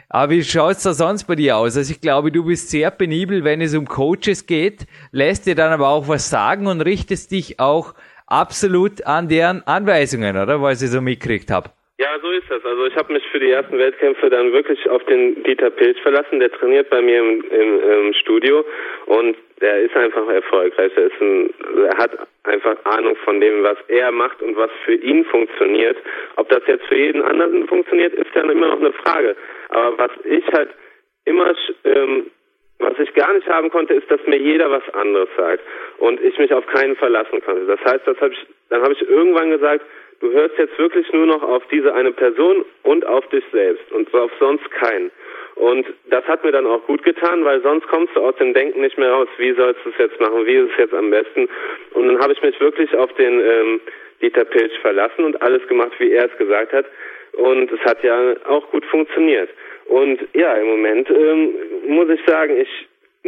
Aber wie schaut's da sonst bei dir aus? Also ich glaube, du bist sehr penibel, wenn es um Coaches geht, lässt dir dann aber auch was sagen und richtest dich auch absolut an deren Anweisungen, oder? Weil ich so mitgekriegt habe. Ja, so ist das. Also ich habe mich für die ersten Wettkämpfe dann wirklich auf den Dieter Pilz verlassen. Der trainiert bei mir im, im, im Studio und der ist einfach erfolgreich. Er, ist ein, er hat einfach Ahnung von dem, was er macht und was für ihn funktioniert. Ob das jetzt für jeden anderen funktioniert, ist dann immer noch eine Frage. Aber was ich halt immer, ähm, was ich gar nicht haben konnte, ist, dass mir jeder was anderes sagt und ich mich auf keinen verlassen konnte. Das heißt, das hab ich, dann habe ich irgendwann gesagt, du hörst jetzt wirklich nur noch auf diese eine Person und auf dich selbst und auf sonst keinen. Und das hat mir dann auch gut getan, weil sonst kommst du aus dem Denken nicht mehr raus, wie sollst du es jetzt machen, wie ist es jetzt am besten. Und dann habe ich mich wirklich auf den ähm, Dieter Pilch verlassen und alles gemacht, wie er es gesagt hat. Und es hat ja auch gut funktioniert. Und ja, im Moment ähm, muss ich sagen, ich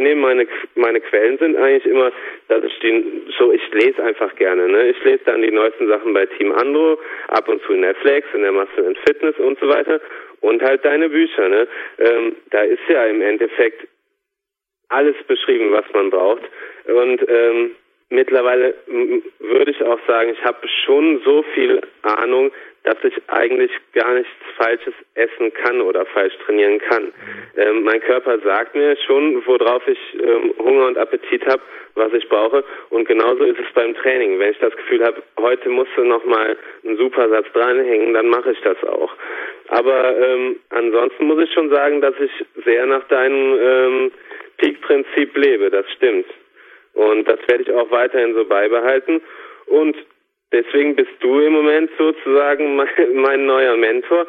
nehme meine meine Quellen sind eigentlich immer, dass ich die so ich lese einfach gerne. Ne? Ich lese dann die neuesten Sachen bei Team Andro, ab und zu Netflix, in der Muscle and Fitness und so weiter und halt deine Bücher. Ne? Ähm, da ist ja im Endeffekt alles beschrieben, was man braucht. Und ähm, mittlerweile würde ich auch sagen, ich habe schon so viel Ahnung, dass ich eigentlich gar nichts Falsches essen kann oder falsch trainieren kann. Ähm, mein Körper sagt mir schon, worauf ich ähm, Hunger und Appetit habe, was ich brauche. Und genauso ist es beim Training. Wenn ich das Gefühl habe, heute musst du nochmal einen Supersatz dranhängen, dann mache ich das auch. Aber ähm, ansonsten muss ich schon sagen, dass ich sehr nach deinem ähm, Peak-Prinzip lebe. Das stimmt. Und das werde ich auch weiterhin so beibehalten. Und deswegen bist du im Moment sozusagen mein, mein neuer Mentor.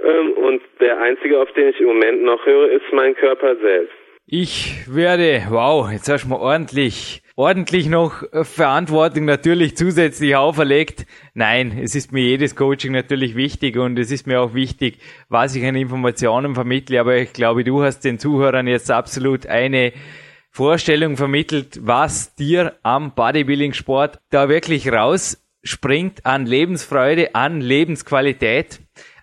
Ähm, und der einzige, auf den ich im Moment noch höre, ist mein Körper selbst. Ich werde, wow, jetzt hast du mal ordentlich, ordentlich noch Verantwortung natürlich zusätzlich auferlegt. Nein, es ist mir jedes Coaching natürlich wichtig und es ist mir auch wichtig, was ich an Informationen vermittle. Aber ich glaube, du hast den Zuhörern jetzt absolut eine Vorstellung vermittelt, was dir am Bodybuilding-Sport da wirklich rausspringt an Lebensfreude, an Lebensqualität.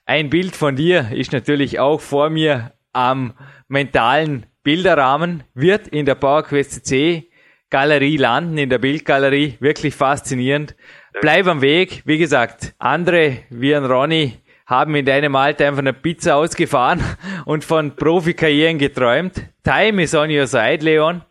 Ein Bild von dir ist natürlich auch vor mir am mentalen Bilderrahmen, wird in der PowerQuest C Galerie landen, in der Bildgalerie. Wirklich faszinierend. Bleib am Weg. Wie gesagt, andere wie ein Ronny haben in deinem Alter einfach eine Pizza ausgefahren und von Profikarrieren geträumt. Time is on your side, Leon.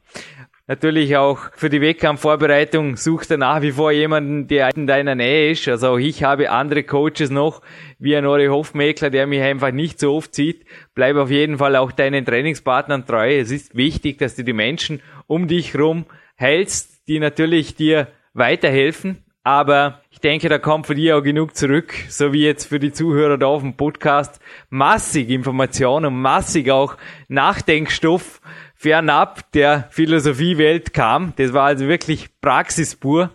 Natürlich auch für die Wettkampfvorbereitung sucht er nach wie vor jemanden, der in deiner Nähe ist. Also auch ich habe andere Coaches noch, wie ein Ori Hofmäkler, der mich einfach nicht so oft sieht. Bleib auf jeden Fall auch deinen Trainingspartnern treu. Es ist wichtig, dass du die Menschen um dich rum hältst, die natürlich dir weiterhelfen. Aber ich denke, da kommt für dich auch genug zurück, so wie jetzt für die Zuhörer da auf dem Podcast. Massig Informationen, massig auch Nachdenkstoff fernab der Philosophiewelt kam. Das war also wirklich praxispur.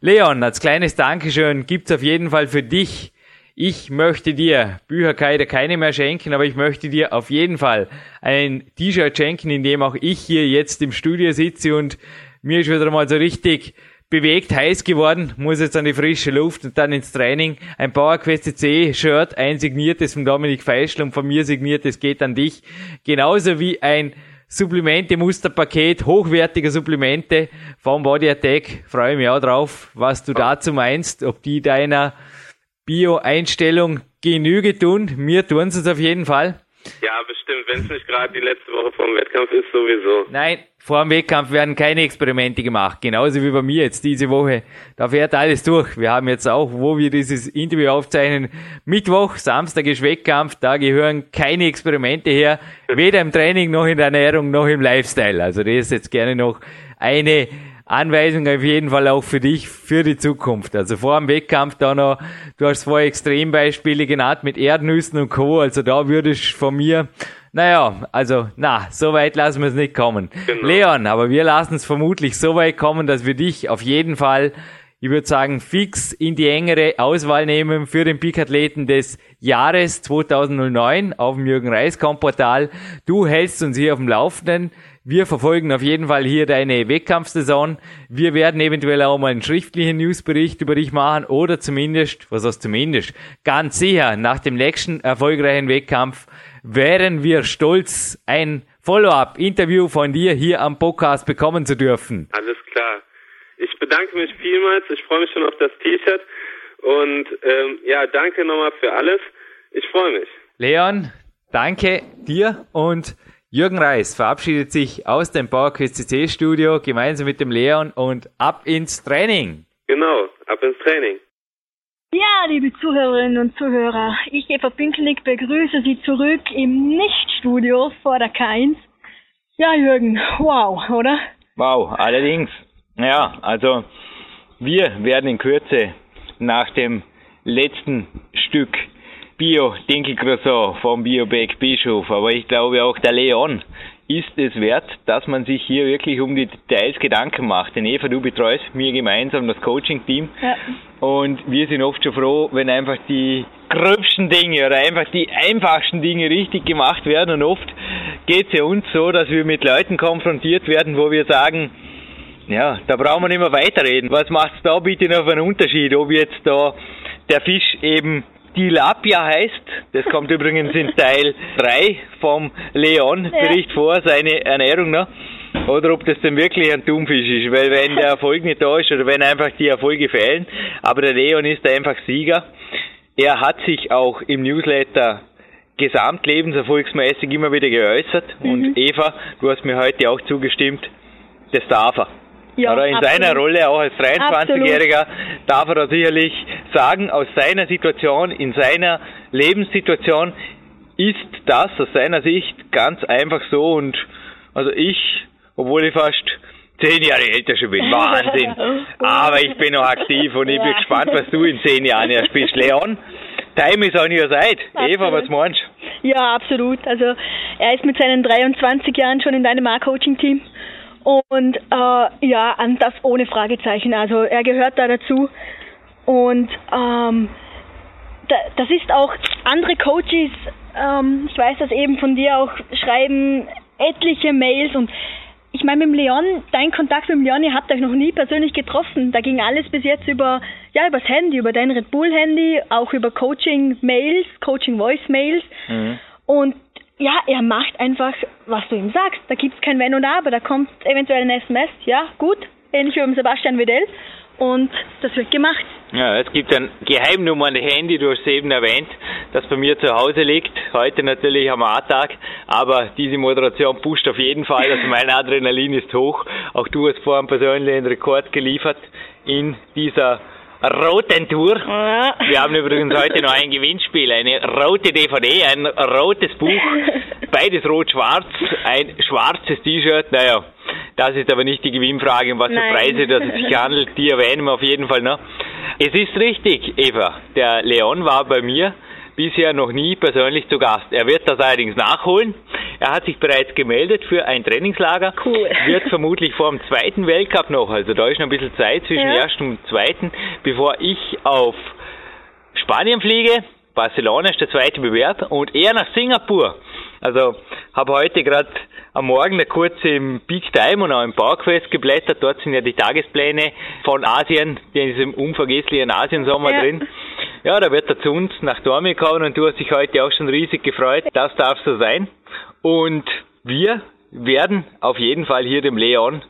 Leon, als kleines Dankeschön gibt's auf jeden Fall für dich. Ich möchte dir, Bücher kann ich dir keine mehr schenken, aber ich möchte dir auf jeden Fall ein T-Shirt schenken, in dem auch ich hier jetzt im Studio sitze und mir ist wieder mal so richtig bewegt, heiß geworden, muss jetzt an die frische Luft und dann ins Training. Ein PowerQuest C Shirt, ein signiertes von Dominik Feischl und von mir signiertes geht an dich. Genauso wie ein Supplemente, Musterpaket, hochwertige Supplemente vom Body Attack. Freue mich auch drauf, was du dazu meinst, ob die deiner Bio-Einstellung Genüge tun. Mir tun sie es auf jeden Fall. Ja, bestimmt. Wenn es nicht gerade die letzte Woche vor dem Wettkampf ist, sowieso. Nein, vor dem Wettkampf werden keine Experimente gemacht. Genauso wie bei mir jetzt diese Woche. Da fährt alles durch. Wir haben jetzt auch, wo wir dieses Interview aufzeichnen, Mittwoch, Samstag ist Wettkampf. Da gehören keine Experimente her. Weder im Training noch in der Ernährung noch im Lifestyle. Also das ist jetzt gerne noch eine Anweisung auf jeden Fall auch für dich, für die Zukunft. Also vor dem Wettkampf da noch, du hast zwei Extrembeispiele genannt mit Erdnüssen und Co. Also da würdest von mir, naja, also, na, so weit lassen wir es nicht kommen. Genau. Leon, aber wir lassen es vermutlich so weit kommen, dass wir dich auf jeden Fall ich würde sagen, fix in die engere Auswahl nehmen für den Peak-Athleten des Jahres 2009 auf dem Jürgen Reis-Portal. Du hältst uns hier auf dem Laufenden. Wir verfolgen auf jeden Fall hier deine Wettkampfsaison. Wir werden eventuell auch mal einen schriftlichen Newsbericht über dich machen oder zumindest, was heißt zumindest, ganz sicher nach dem nächsten erfolgreichen Wettkampf wären wir stolz, ein Follow-up-Interview von dir hier am Podcast bekommen zu dürfen. Alles klar. Ich bedanke mich vielmals. Ich freue mich schon auf das T-Shirt. Und ähm, ja, danke nochmal für alles. Ich freue mich. Leon, danke dir und Jürgen Reis verabschiedet sich aus dem PowerQuest CC Studio gemeinsam mit dem Leon und ab ins Training. Genau, ab ins Training. Ja, liebe Zuhörerinnen und Zuhörer, ich, Eva Pinkelnick, begrüße Sie zurück im Nichtstudio vor der K1. Ja, Jürgen, wow, oder? Wow, allerdings. Ja, also wir werden in Kürze nach dem letzten Stück Bio Dinkel Croissant vom Bioback Bischof, aber ich glaube auch der Leon ist es wert, dass man sich hier wirklich um die Details Gedanken macht. Denn Eva, du betreust mir gemeinsam das Coaching-Team ja. und wir sind oft schon froh, wenn einfach die gröbsten Dinge oder einfach die einfachsten Dinge richtig gemacht werden und oft geht es ja uns so, dass wir mit Leuten konfrontiert werden, wo wir sagen, ja, da brauchen wir nicht mehr weiterreden. Was macht es da bitte noch für einen Unterschied, ob jetzt da der Fisch eben Tilapia heißt. Das kommt übrigens in Teil 3 vom Leon-Bericht ja. vor, seine Ernährung noch. Oder ob das denn wirklich ein Thunfisch ist, weil wenn der Erfolg nicht da ist oder wenn einfach die Erfolge fehlen, aber der Leon ist einfach Sieger. Er hat sich auch im Newsletter gesamtlebenserfolgsmäßig immer wieder geäußert mhm. und Eva, du hast mir heute auch zugestimmt, das darf er. Ja, Oder in absolut. seiner Rolle auch als 23-Jähriger darf er da sicherlich sagen, aus seiner Situation, in seiner Lebenssituation ist das aus seiner Sicht ganz einfach so und also ich, obwohl ich fast zehn Jahre älter schon bin, Wahnsinn. Aber ich bin noch aktiv und ich bin gespannt, was du in zehn Jahren erst bist. Leon, Time ist on your side. Absolut. Eva, was meinst du? Ja, absolut. Also er ist mit seinen 23 Jahren schon in deinem A-Coaching-Team. Und äh, ja, das ohne Fragezeichen. Also er gehört da dazu. Und ähm, da, das ist auch andere Coaches, ähm, ich weiß das eben von dir auch, schreiben etliche Mails und ich meine, mit dem Leon, dein Kontakt mit dem Leon, ihr habt euch noch nie persönlich getroffen. Da ging alles bis jetzt über, ja, übers Handy, über dein Red Bull Handy, auch über Coaching-Mails, Coaching-Voice-Mails. Mhm. Und ja, er macht einfach, was du ihm sagst. Da gibt es kein Wenn und Aber. Da kommt eventuell ein SMS. Ja, gut. Ähnlich wie beim Sebastian Wedell und das wird gemacht. Ja, es gibt ein Geheimnummer an Handy, du hast es eben erwähnt, das bei mir zu Hause liegt. Heute natürlich am A-Tag, aber diese Moderation pusht auf jeden Fall, also mein Adrenalin ist hoch. Auch du hast vorhin persönlich einen Rekord geliefert in dieser roten Tour. Ja. Wir haben übrigens heute noch ein Gewinnspiel, eine rote DVD, ein rotes Buch, beides rot-schwarz, ein schwarzes T-Shirt, naja, das ist aber nicht die Gewinnfrage, um was für Preise das es sich handelt. Die erwähnen wir auf jeden Fall noch. Es ist richtig, Eva. Der Leon war bei mir bisher noch nie persönlich zu Gast. Er wird das allerdings nachholen. Er hat sich bereits gemeldet für ein Trainingslager. Cool. Wird vermutlich vor dem zweiten Weltcup noch, also da ist noch ein bisschen Zeit zwischen ja. ersten und zweiten, bevor ich auf Spanien fliege. Barcelona ist der zweite Bewerb und er nach Singapur. Also habe heute gerade am Morgen kurz im Big Time und auch im PowerQuest geblättert. Dort sind ja die Tagespläne von Asien, in diesem unvergesslichen Asiensommer ja. drin. Ja, da wird er zu uns nach Dormi kommen und du hast dich heute auch schon riesig gefreut. Das darf so sein. Und wir werden auf jeden Fall hier dem Leon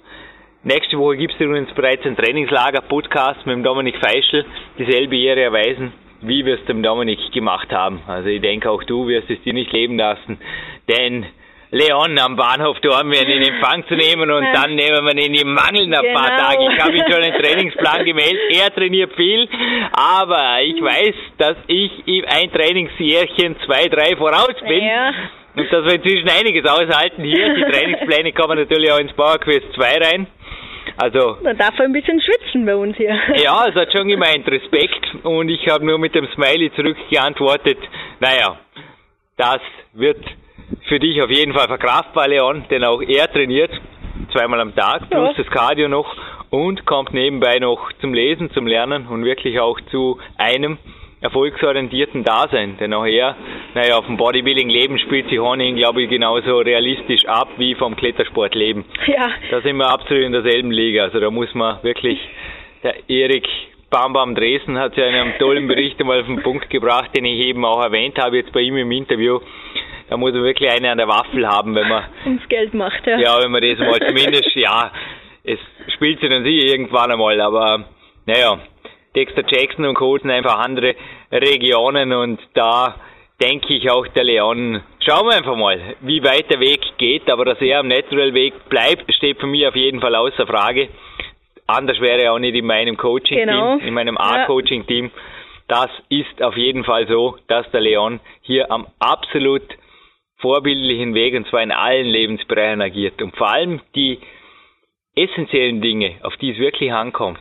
Nächste Woche gibt es übrigens bereits ein Trainingslager-Podcast mit dem Dominik Feischl, dieselbe Ehre erweisen, wie wir es dem Dominik gemacht haben. Also ich denke auch du wirst es dir nicht leben lassen, denn Leon am Bahnhof Dormien in Empfang zu nehmen und dann nehmen wir ihn im Mangel ein genau. paar Tage. Ich habe ihm schon einen Trainingsplan gemeldet. Er trainiert viel, aber ich weiß, dass ich ihm ein Trainingsjährchen, zwei, drei voraus bin. Ja. Und dass wir inzwischen einiges aushalten hier. Die Trainingspläne kommen natürlich auch ins PowerQuest 2 rein. Also, da darf ein bisschen schwitzen bei uns hier. Ja, es hat schon gemeint Respekt und ich habe nur mit dem Smiley zurückgeantwortet, naja, das wird für dich auf jeden Fall verkraftbar, Leon, denn auch er trainiert zweimal am Tag, plus ja. das Cardio noch und kommt nebenbei noch zum Lesen, zum Lernen und wirklich auch zu einem erfolgsorientierten Dasein. Denn auch er, naja, auf dem Bodybuilding-Leben spielt sich Honing, glaube ich, genauso realistisch ab wie vom Klettersportleben. Ja. Da sind wir absolut in derselben Liga. Also da muss man wirklich, der Erik Bam Bam Dresden hat ja in einem tollen Bericht einmal auf den Punkt gebracht, den ich eben auch erwähnt habe jetzt bei ihm im Interview da muss man wirklich eine an der Waffel haben, wenn man ums Geld macht, ja. Ja, wenn man das mal zumindest, ja, es spielt sich dann sicher irgendwann einmal, aber naja, Dexter Jackson und Co. sind einfach andere Regionen und da denke ich auch der Leon. Schauen wir einfach mal, wie weit der Weg geht, aber dass er am Natural Weg bleibt, steht für mich auf jeden Fall außer Frage. Anders wäre er auch nicht in meinem Coaching-Team, genau. in meinem A-Coaching-Team. Das ist auf jeden Fall so, dass der Leon hier am absolut vorbildlichen Weg und zwar in allen Lebensbereichen agiert. Und vor allem die essentiellen Dinge, auf die es wirklich ankommt,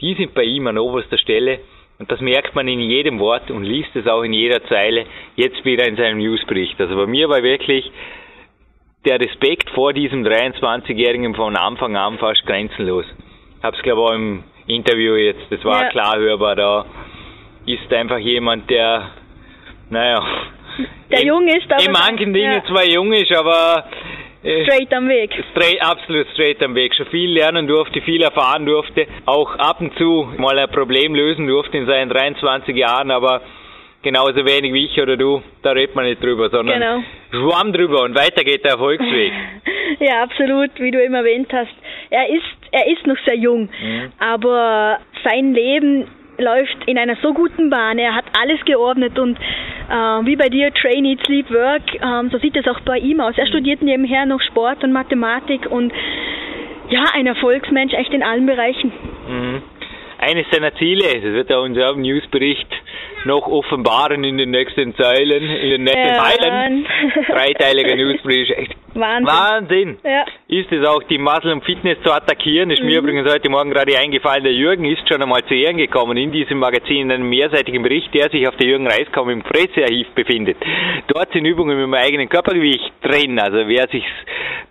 die sind bei ihm an oberster Stelle und das merkt man in jedem Wort und liest es auch in jeder Zeile, jetzt wieder in seinem Newsbericht. Also bei mir war wirklich der Respekt vor diesem 23-Jährigen von Anfang an fast grenzenlos. Hab's glaube ich auch im Interview jetzt, das war ja. klar hörbar, da ist einfach jemand, der, naja, der jung ist, aber. In manchen Dingen ja. zwar jung ist, aber. Äh, straight am Weg. Straight, absolut straight am Weg. Schon viel lernen durfte, viel erfahren durfte, auch ab und zu mal ein Problem lösen durfte in seinen 23 Jahren, aber genauso wenig wie ich oder du, da redet man nicht drüber, sondern genau. schwamm drüber und weiter geht der Erfolgsweg. ja, absolut, wie du eben erwähnt hast. Er ist, er ist noch sehr jung, mhm. aber sein Leben läuft in einer so guten Bahn. Er hat alles geordnet und äh, wie bei dir, Train, Eat, Sleep, Work, ähm, so sieht es auch bei ihm aus. Er mhm. studiert nebenher noch Sport und Mathematik und ja, ein Erfolgsmensch echt in allen Bereichen. Mhm. Eines seiner Ziele, das wird auch unser Newsbericht noch offenbaren in den nächsten Zeilen, in den nächsten Ja, Zeilen. Mann. Dreiteiliger Newsbrief, echt Wahnsinn. Wahnsinn. Ja. Ist es auch, die Muscle und Fitness zu attackieren? Ist mir Mhm. übrigens heute Morgen gerade eingefallen, der Jürgen ist schon einmal zu Ehren gekommen in diesem Magazin, in einem mehrseitigen Bericht, der sich auf der Jürgen Reiskaum im Pressearchiv befindet. Dort sind Übungen mit dem eigenen Körpergewicht drin. Also wer sich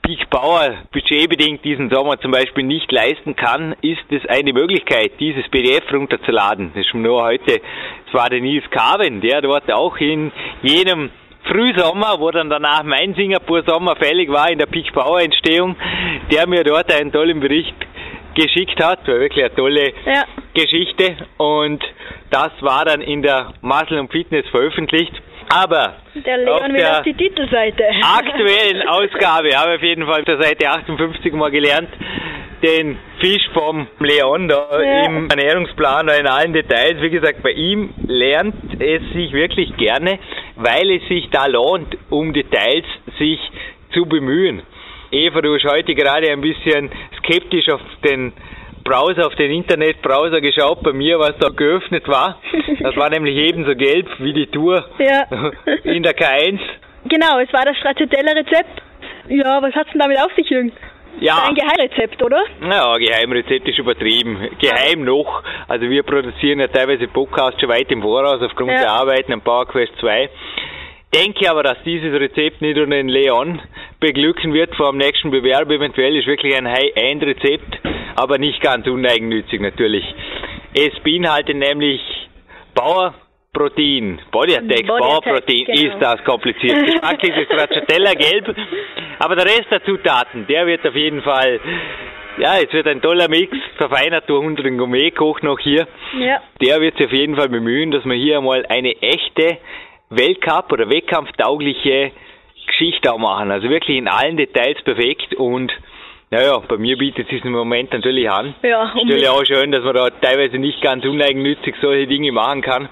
Peak Power budgetbedingt diesen Sommer zum Beispiel nicht leisten kann, ist es eine Möglichkeit, dieses PDF runterzuladen. Das ist nur heute, es war der Nils Carven, der dort auch in jenem Frühsommer, wo dann danach mein Singapur-Sommer fällig war in der Peak Power Entstehung, der mir dort einen tollen Bericht geschickt hat. War wirklich eine tolle Ja. Geschichte und das war dann in der Muscle und Fitness veröffentlicht. Aber Der auf Leon will der auf die Titelseite. aktuellen Ausgabe habe ich auf jeden Fall auf der Seite 58 mal gelernt, den Fisch vom Leon da Ja. im Ernährungsplan in allen Details. Wie gesagt, bei ihm lernt es sich wirklich gerne, weil es sich da lohnt, um Details sich zu bemühen. Eva, du hast heute gerade ein bisschen skeptisch auf den Browser, auf den Internetbrowser geschaut, bei mir, was da geöffnet war. Das war nämlich ebenso gelb wie die Tour Ja. in der K1. Genau, es war das Stracciatella-Rezept. Ja, was hat's denn damit auf sich, Jürgen? Ja. Ein Geheimrezept, oder? Ja, Geheimrezept ist übertrieben. Geheim noch. Also wir produzieren ja teilweise Podcasts schon weit im Voraus aufgrund Ja. der Arbeiten am PowerQuest 2. Denke aber, dass dieses Rezept nicht nur den Leon beglücken wird vor dem nächsten Bewerb. Eventuell ist wirklich ein High-End-Rezept, aber nicht ganz uneigennützig natürlich. Es beinhaltet nämlich Bauerprotein, Body Attack, Body Bauerprotein, Attack, genau. ist das kompliziert. Geschmacklich ist Stracciatella gelb, aber der Rest der Zutaten, der wird auf jeden Fall, ja, es wird ein toller Mix, verfeinert durch unseren Gourmet-Koch noch hier. Ja. Der wird sich auf jeden Fall bemühen, dass wir hier einmal eine echte Weltcup- oder Wettkampftaugliche Geschichte auch machen. Also wirklich in allen Details perfekt und naja, bei mir bietet es im Moment natürlich an. Ja, Ich stelle auch schön, dass man da teilweise nicht ganz uneigennützig solche Dinge machen kann.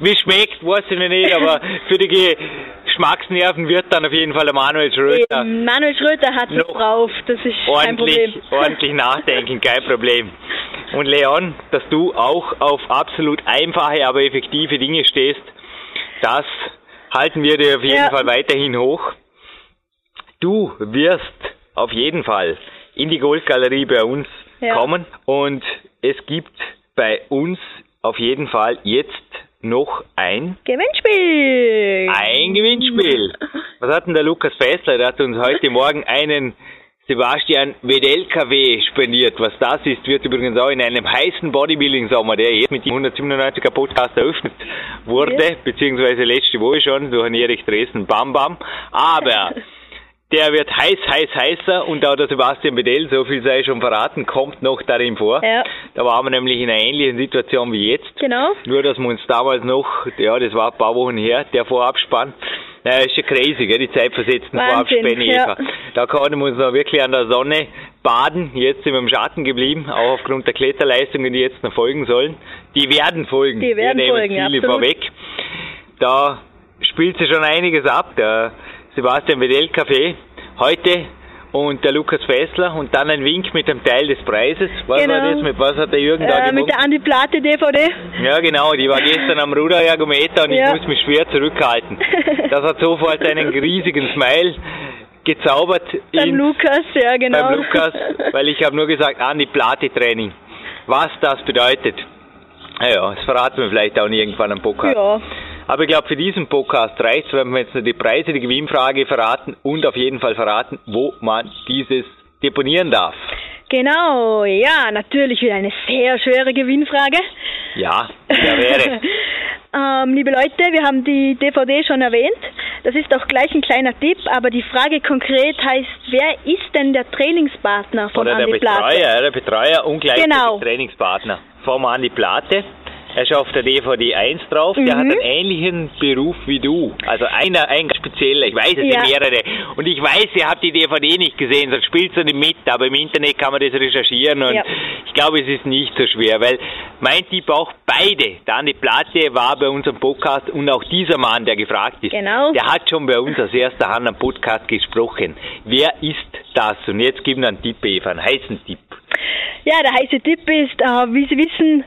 Wie es schmeckt, weiß ich noch nicht, aber für die Geschmacksnerven wird dann auf jeden Fall der Manuel Schröter Eben, Manuel Schröter hat es drauf, das ist kein ordentlich, Problem. ordentlich nachdenken, kein Problem. Und Leon, dass du auch auf absolut einfache, aber effektive Dinge stehst, das halten wir dir auf jeden Ja. Fall weiterhin hoch. Du wirst auf jeden Fall in die Goldgalerie bei uns Ja. kommen und es gibt bei uns auf jeden Fall jetzt noch ein Gewinnspiel! ein Gewinnspiel. Was hat denn der Lukas Fessler? Der hat uns heute Morgen einen Sebastian Wedel KW spendiert. Was das ist, wird übrigens auch in einem heißen Bodybuilding-Sommer, der jetzt mit dem 197er Podcast eröffnet wurde, Ja. beziehungsweise letzte Woche schon durch einen Erich Dresden Bam Bam. Aber der wird heiß, heiß, heißer und auch der Sebastian Bedell, so viel sei schon verraten, kommt noch darin vor. Ja. Da waren wir nämlich in einer ähnlichen Situation wie jetzt. Genau. Nur, dass wir uns damals noch, ja, das war ein paar Wochen her, der Vorabspann, naja, ist schon crazy, gell, die zeitversetzten Wahnsinn, Vorabspänne, ja. Da konnten wir uns noch wirklich an der Sonne baden. Jetzt sind wir im Schatten geblieben, auch aufgrund der Kletterleistungen, die jetzt noch folgen sollen. Die werden folgen. Die werden wir nehmen folgen, viele absolut. vorweg. Da spielt sich schon einiges ab. Der Sebastian Wedel Café heute und der Lukas Fessler und dann ein Wink mit dem Teil des Preises. Was Genau. war das? Mit was hat der Jürgen da Äh, gewonnen? mit der Andi Plate DVD. Ja, genau, die war gestern am Ruderergometer und Ja. ich muss mich schwer zurückhalten. Das hat sofort einen riesigen Smile gezaubert Beim Lukas, ja genau. beim Lukas, weil ich habe nur gesagt, an die Plate-Training. Was das bedeutet. Naja, das verraten wir vielleicht auch irgendwann am Podcast. Ja, Aber ich glaube, für diesen Podcast reicht es, wenn wir jetzt nur die Preise, die Gewinnfrage verraten und auf jeden Fall verraten, wo man dieses deponieren darf. genau. Ja, natürlich wieder eine sehr schwere Gewinnfrage. Ja, der wäre. ähm, liebe Leute, wir haben die DVD schon erwähnt. Das ist auch gleich ein kleiner Tipp, aber die Frage konkret heißt, wer ist denn der Trainingspartner von Oder der Andi Plate? Betreuer, ja, der Betreuer und gleichzeitig Genau. Trainingspartner. Vom Andi Plate. Er ist auf der DVD 1 drauf. Der Mhm. hat einen ähnlichen Beruf wie du. Also einer, ein spezieller. Ich weiß, es Ja. sind mehrere. Und ich weiß, ihr habt die DVD nicht gesehen, sonst spielt ihr nicht mit. Aber im Internet kann man das recherchieren. Und Ja. ich glaube, es ist nicht so schwer. Weil mein Tipp auch beide. Der Andi Plate war bei unserem Podcast und auch dieser Mann, der gefragt ist. Genau. Der hat schon bei uns aus erster Hand am Podcast gesprochen. Wer ist das? Und jetzt gib mir einen Tipp, Eva, einen heißen Tipp. Ja, der heiße Tipp ist, äh, wie Sie wissen,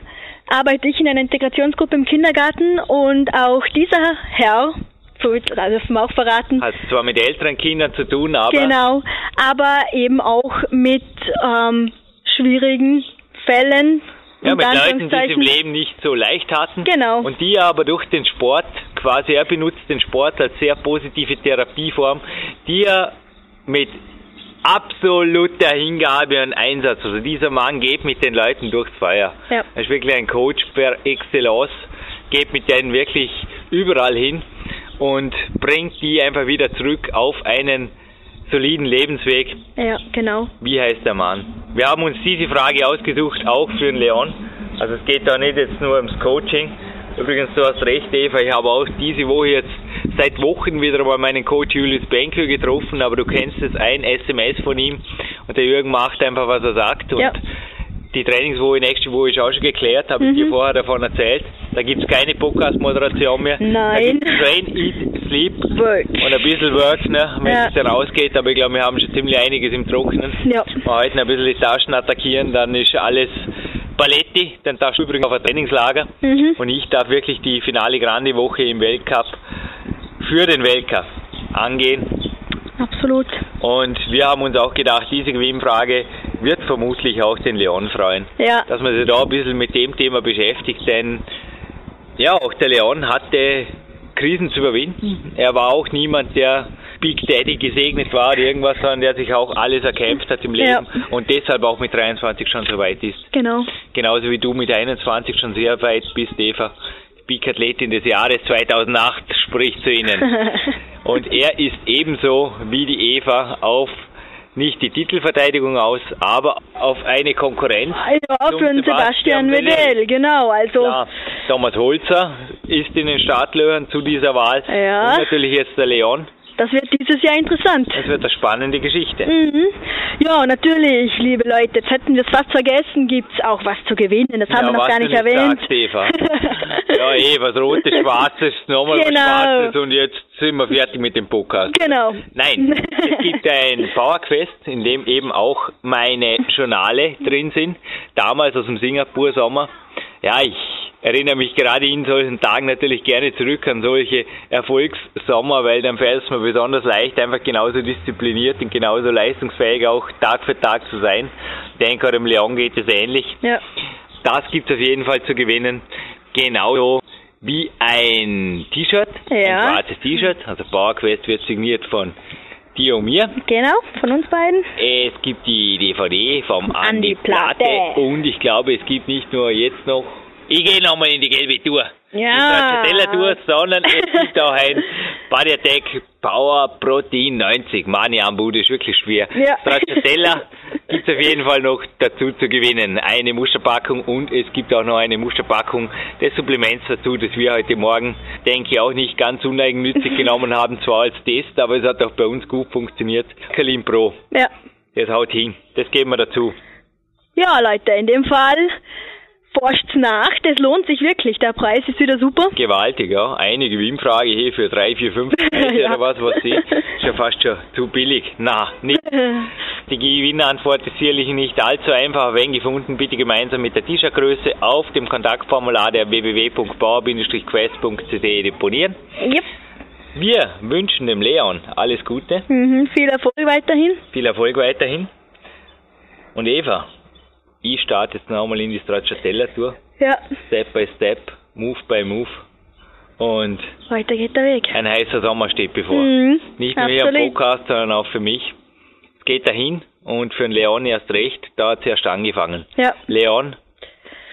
arbeite ich in einer Integrationsgruppe im Kindergarten und auch dieser Herr, so das dürfen wir auch verraten. Hat zwar mit älteren Kindern zu tun, aber. Genau, aber eben auch mit ähm, schwierigen Fällen. Ja, mit Leuten, die es im Leben nicht so leicht hatten. Genau. Und die aber durch den Sport, quasi er benutzt den Sport als sehr positive Therapieform, die er mit absoluter Hingabe und Einsatz. Also dieser Mann geht mit den Leuten durchs Feuer. Ja. Er ist wirklich ein Coach per Excellence, geht mit denen wirklich überall hin und bringt die einfach wieder zurück auf einen soliden Lebensweg. Ja, genau. Wie heißt der Mann? Wir haben uns diese Frage ausgesucht, auch für den Leon. Also es geht da nicht jetzt nur ums Coaching. Übrigens, du hast recht, Eva, ich habe auch diese Woche jetzt seit Wochen wieder mal meinen Coach Julius Benkel getroffen, aber du kennst es, ein SMS von ihm und der Jürgen macht einfach, was er sagt und Ja. die Trainingswoche nächste Woche ist auch schon geklärt, habe ich Mhm. dir vorher davon erzählt. Da gibt es keine Podcast-Moderation mehr. Nein. Train, Eat, Sleep Work. und ein bisschen Work, ne, wenn Ja. es dann ausgeht, aber ich glaube, wir haben schon ziemlich einiges im Trockenen. Ja. Mal heute ein bisschen die Taschen attackieren, dann ist alles Paletti, dann darfst du übrigens auf ein Trainingslager Mhm. und ich darf wirklich die finale Grande Woche im Weltcup für den Weltcup angehen. Absolut. Und wir haben uns auch gedacht, diese Gewinnfrage wird vermutlich auch den Leon freuen, Ja. dass man sich da ein bisschen mit dem Thema beschäftigt, denn ja, auch der Leon hatte Krisen zu überwinden. Er war auch niemand, der Big Daddy gesegnet war oder irgendwas, sondern der sich auch alles erkämpft hat im Leben Ja. und deshalb auch mit 23 schon so weit ist. Genau. Genauso wie du mit 21 schon sehr weit bist, Eva. Big Athletin des Jahres 2008 spricht zu Ihnen. Und er ist ebenso wie die Eva auf nicht die Titelverteidigung aus, aber auf eine Konkurrenz. Ja, zum für Sebastian Vettel. Wedell, genau. Also, Klar, Thomas Holzer ist in den Startlöchern zu dieser Wahl. Ja. Und natürlich jetzt der Leon. Das wird dieses Jahr interessant. Das wird eine spannende Geschichte. Mhm. Ja, natürlich, liebe Leute. Jetzt hätten wir es fast vergessen. Gibt's auch was zu gewinnen? Das haben ja, wir noch gar nicht erwähnt. Sagst, Eva. ja, eh, was Rotes, Schwarzes, nochmal Genau. was Schwarzes und jetzt sind wir fertig mit dem Podcast. Genau. Nein, es gibt ein Powerquest, in dem eben auch meine Journale drin sind. Damals aus dem Singapur-Sommer. Ja, ich erinnere mich gerade in solchen Tagen natürlich gerne zurück an solche Erfolgssommer, weil dann fällt es mir besonders leicht, einfach genauso diszipliniert und genauso leistungsfähig auch Tag für Tag zu sein. Ich denke, auch dem Leon geht es ähnlich. Ja. Das gibt es auf jeden Fall zu gewinnen. Genauso wie ein T-Shirt, Ja. ein schwarzes T-Shirt. Also PowerQuest wird signiert von dir und mir. Genau, von uns beiden. Es gibt die DVD vom Andi Andi Platte. Platte. und ich glaube, es gibt nicht nur jetzt noch. Ich gehe nochmal in die gelbe Tour. Ja. Die Stracciatella Tour, sondern es gibt auch ein Body Attack Power Protein 90. Mani Ambude ist wirklich schwer. Ja. Stracciatella gibt es auf jeden Fall noch dazu zu gewinnen. Eine Musterpackung und es gibt auch noch eine Musterpackung des Supplements dazu, das wir heute Morgen, denke ich, auch nicht ganz uneigennützig genommen haben, zwar als Test, aber es hat auch bei uns gut funktioniert. Kalim Pro, Ja. das haut hin. Das geben wir dazu. Ja, Leute, in dem Fall forscht's nach. Das lohnt sich wirklich. Der Preis ist wieder super. Gewaltig, ja. Eine Gewinnfrage hier für drei, vier, fünf Preise Ja. oder was, was sie. Ist ja fast schon zu billig. Na, nicht. Die Gewinnantwort ist sicherlich nicht allzu einfach. Wenn gefunden, bitte gemeinsam mit der T-Shirt-Größe auf dem Kontaktformular der www.bauer-quest.cc deponieren. Yep. Wir wünschen dem Leon alles Gute, Mhm. Viel Erfolg weiterhin. viel Erfolg weiterhin. Und Eva, ich starte jetzt nochmal in die Stracciatella-Tour. Ja, Step by Step, Move by Move. Und weiter geht der Weg. ein heißer Sommer steht bevor. Mhm. Nicht nur hier im Absolut. Podcast, sondern auch für mich. Es geht dahin und für den Leon erst recht, da hat es erst angefangen. Ja. Leon,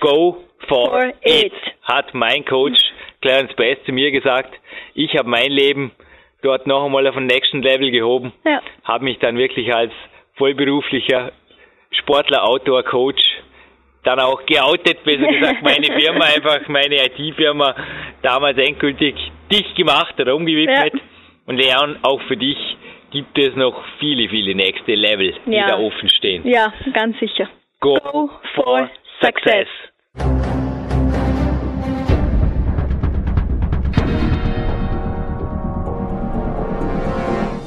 go for, For it, it. hat mein Coach Clarence Best zu mir gesagt. Ich habe mein Leben dort noch einmal auf den nächsten Level gehoben, Ja. habe mich dann wirklich als vollberuflicher Sportler, Outdoor, Coach dann auch geoutet, besser gesagt, meine Firma, einfach meine IT-Firma damals endgültig dicht gemacht oder umgewidmet. Ja. Und Leon, auch für dich gibt es noch viele, viele nächste Level, die Ja. da offen stehen. Ja, ganz sicher. Go, Go for for success. success.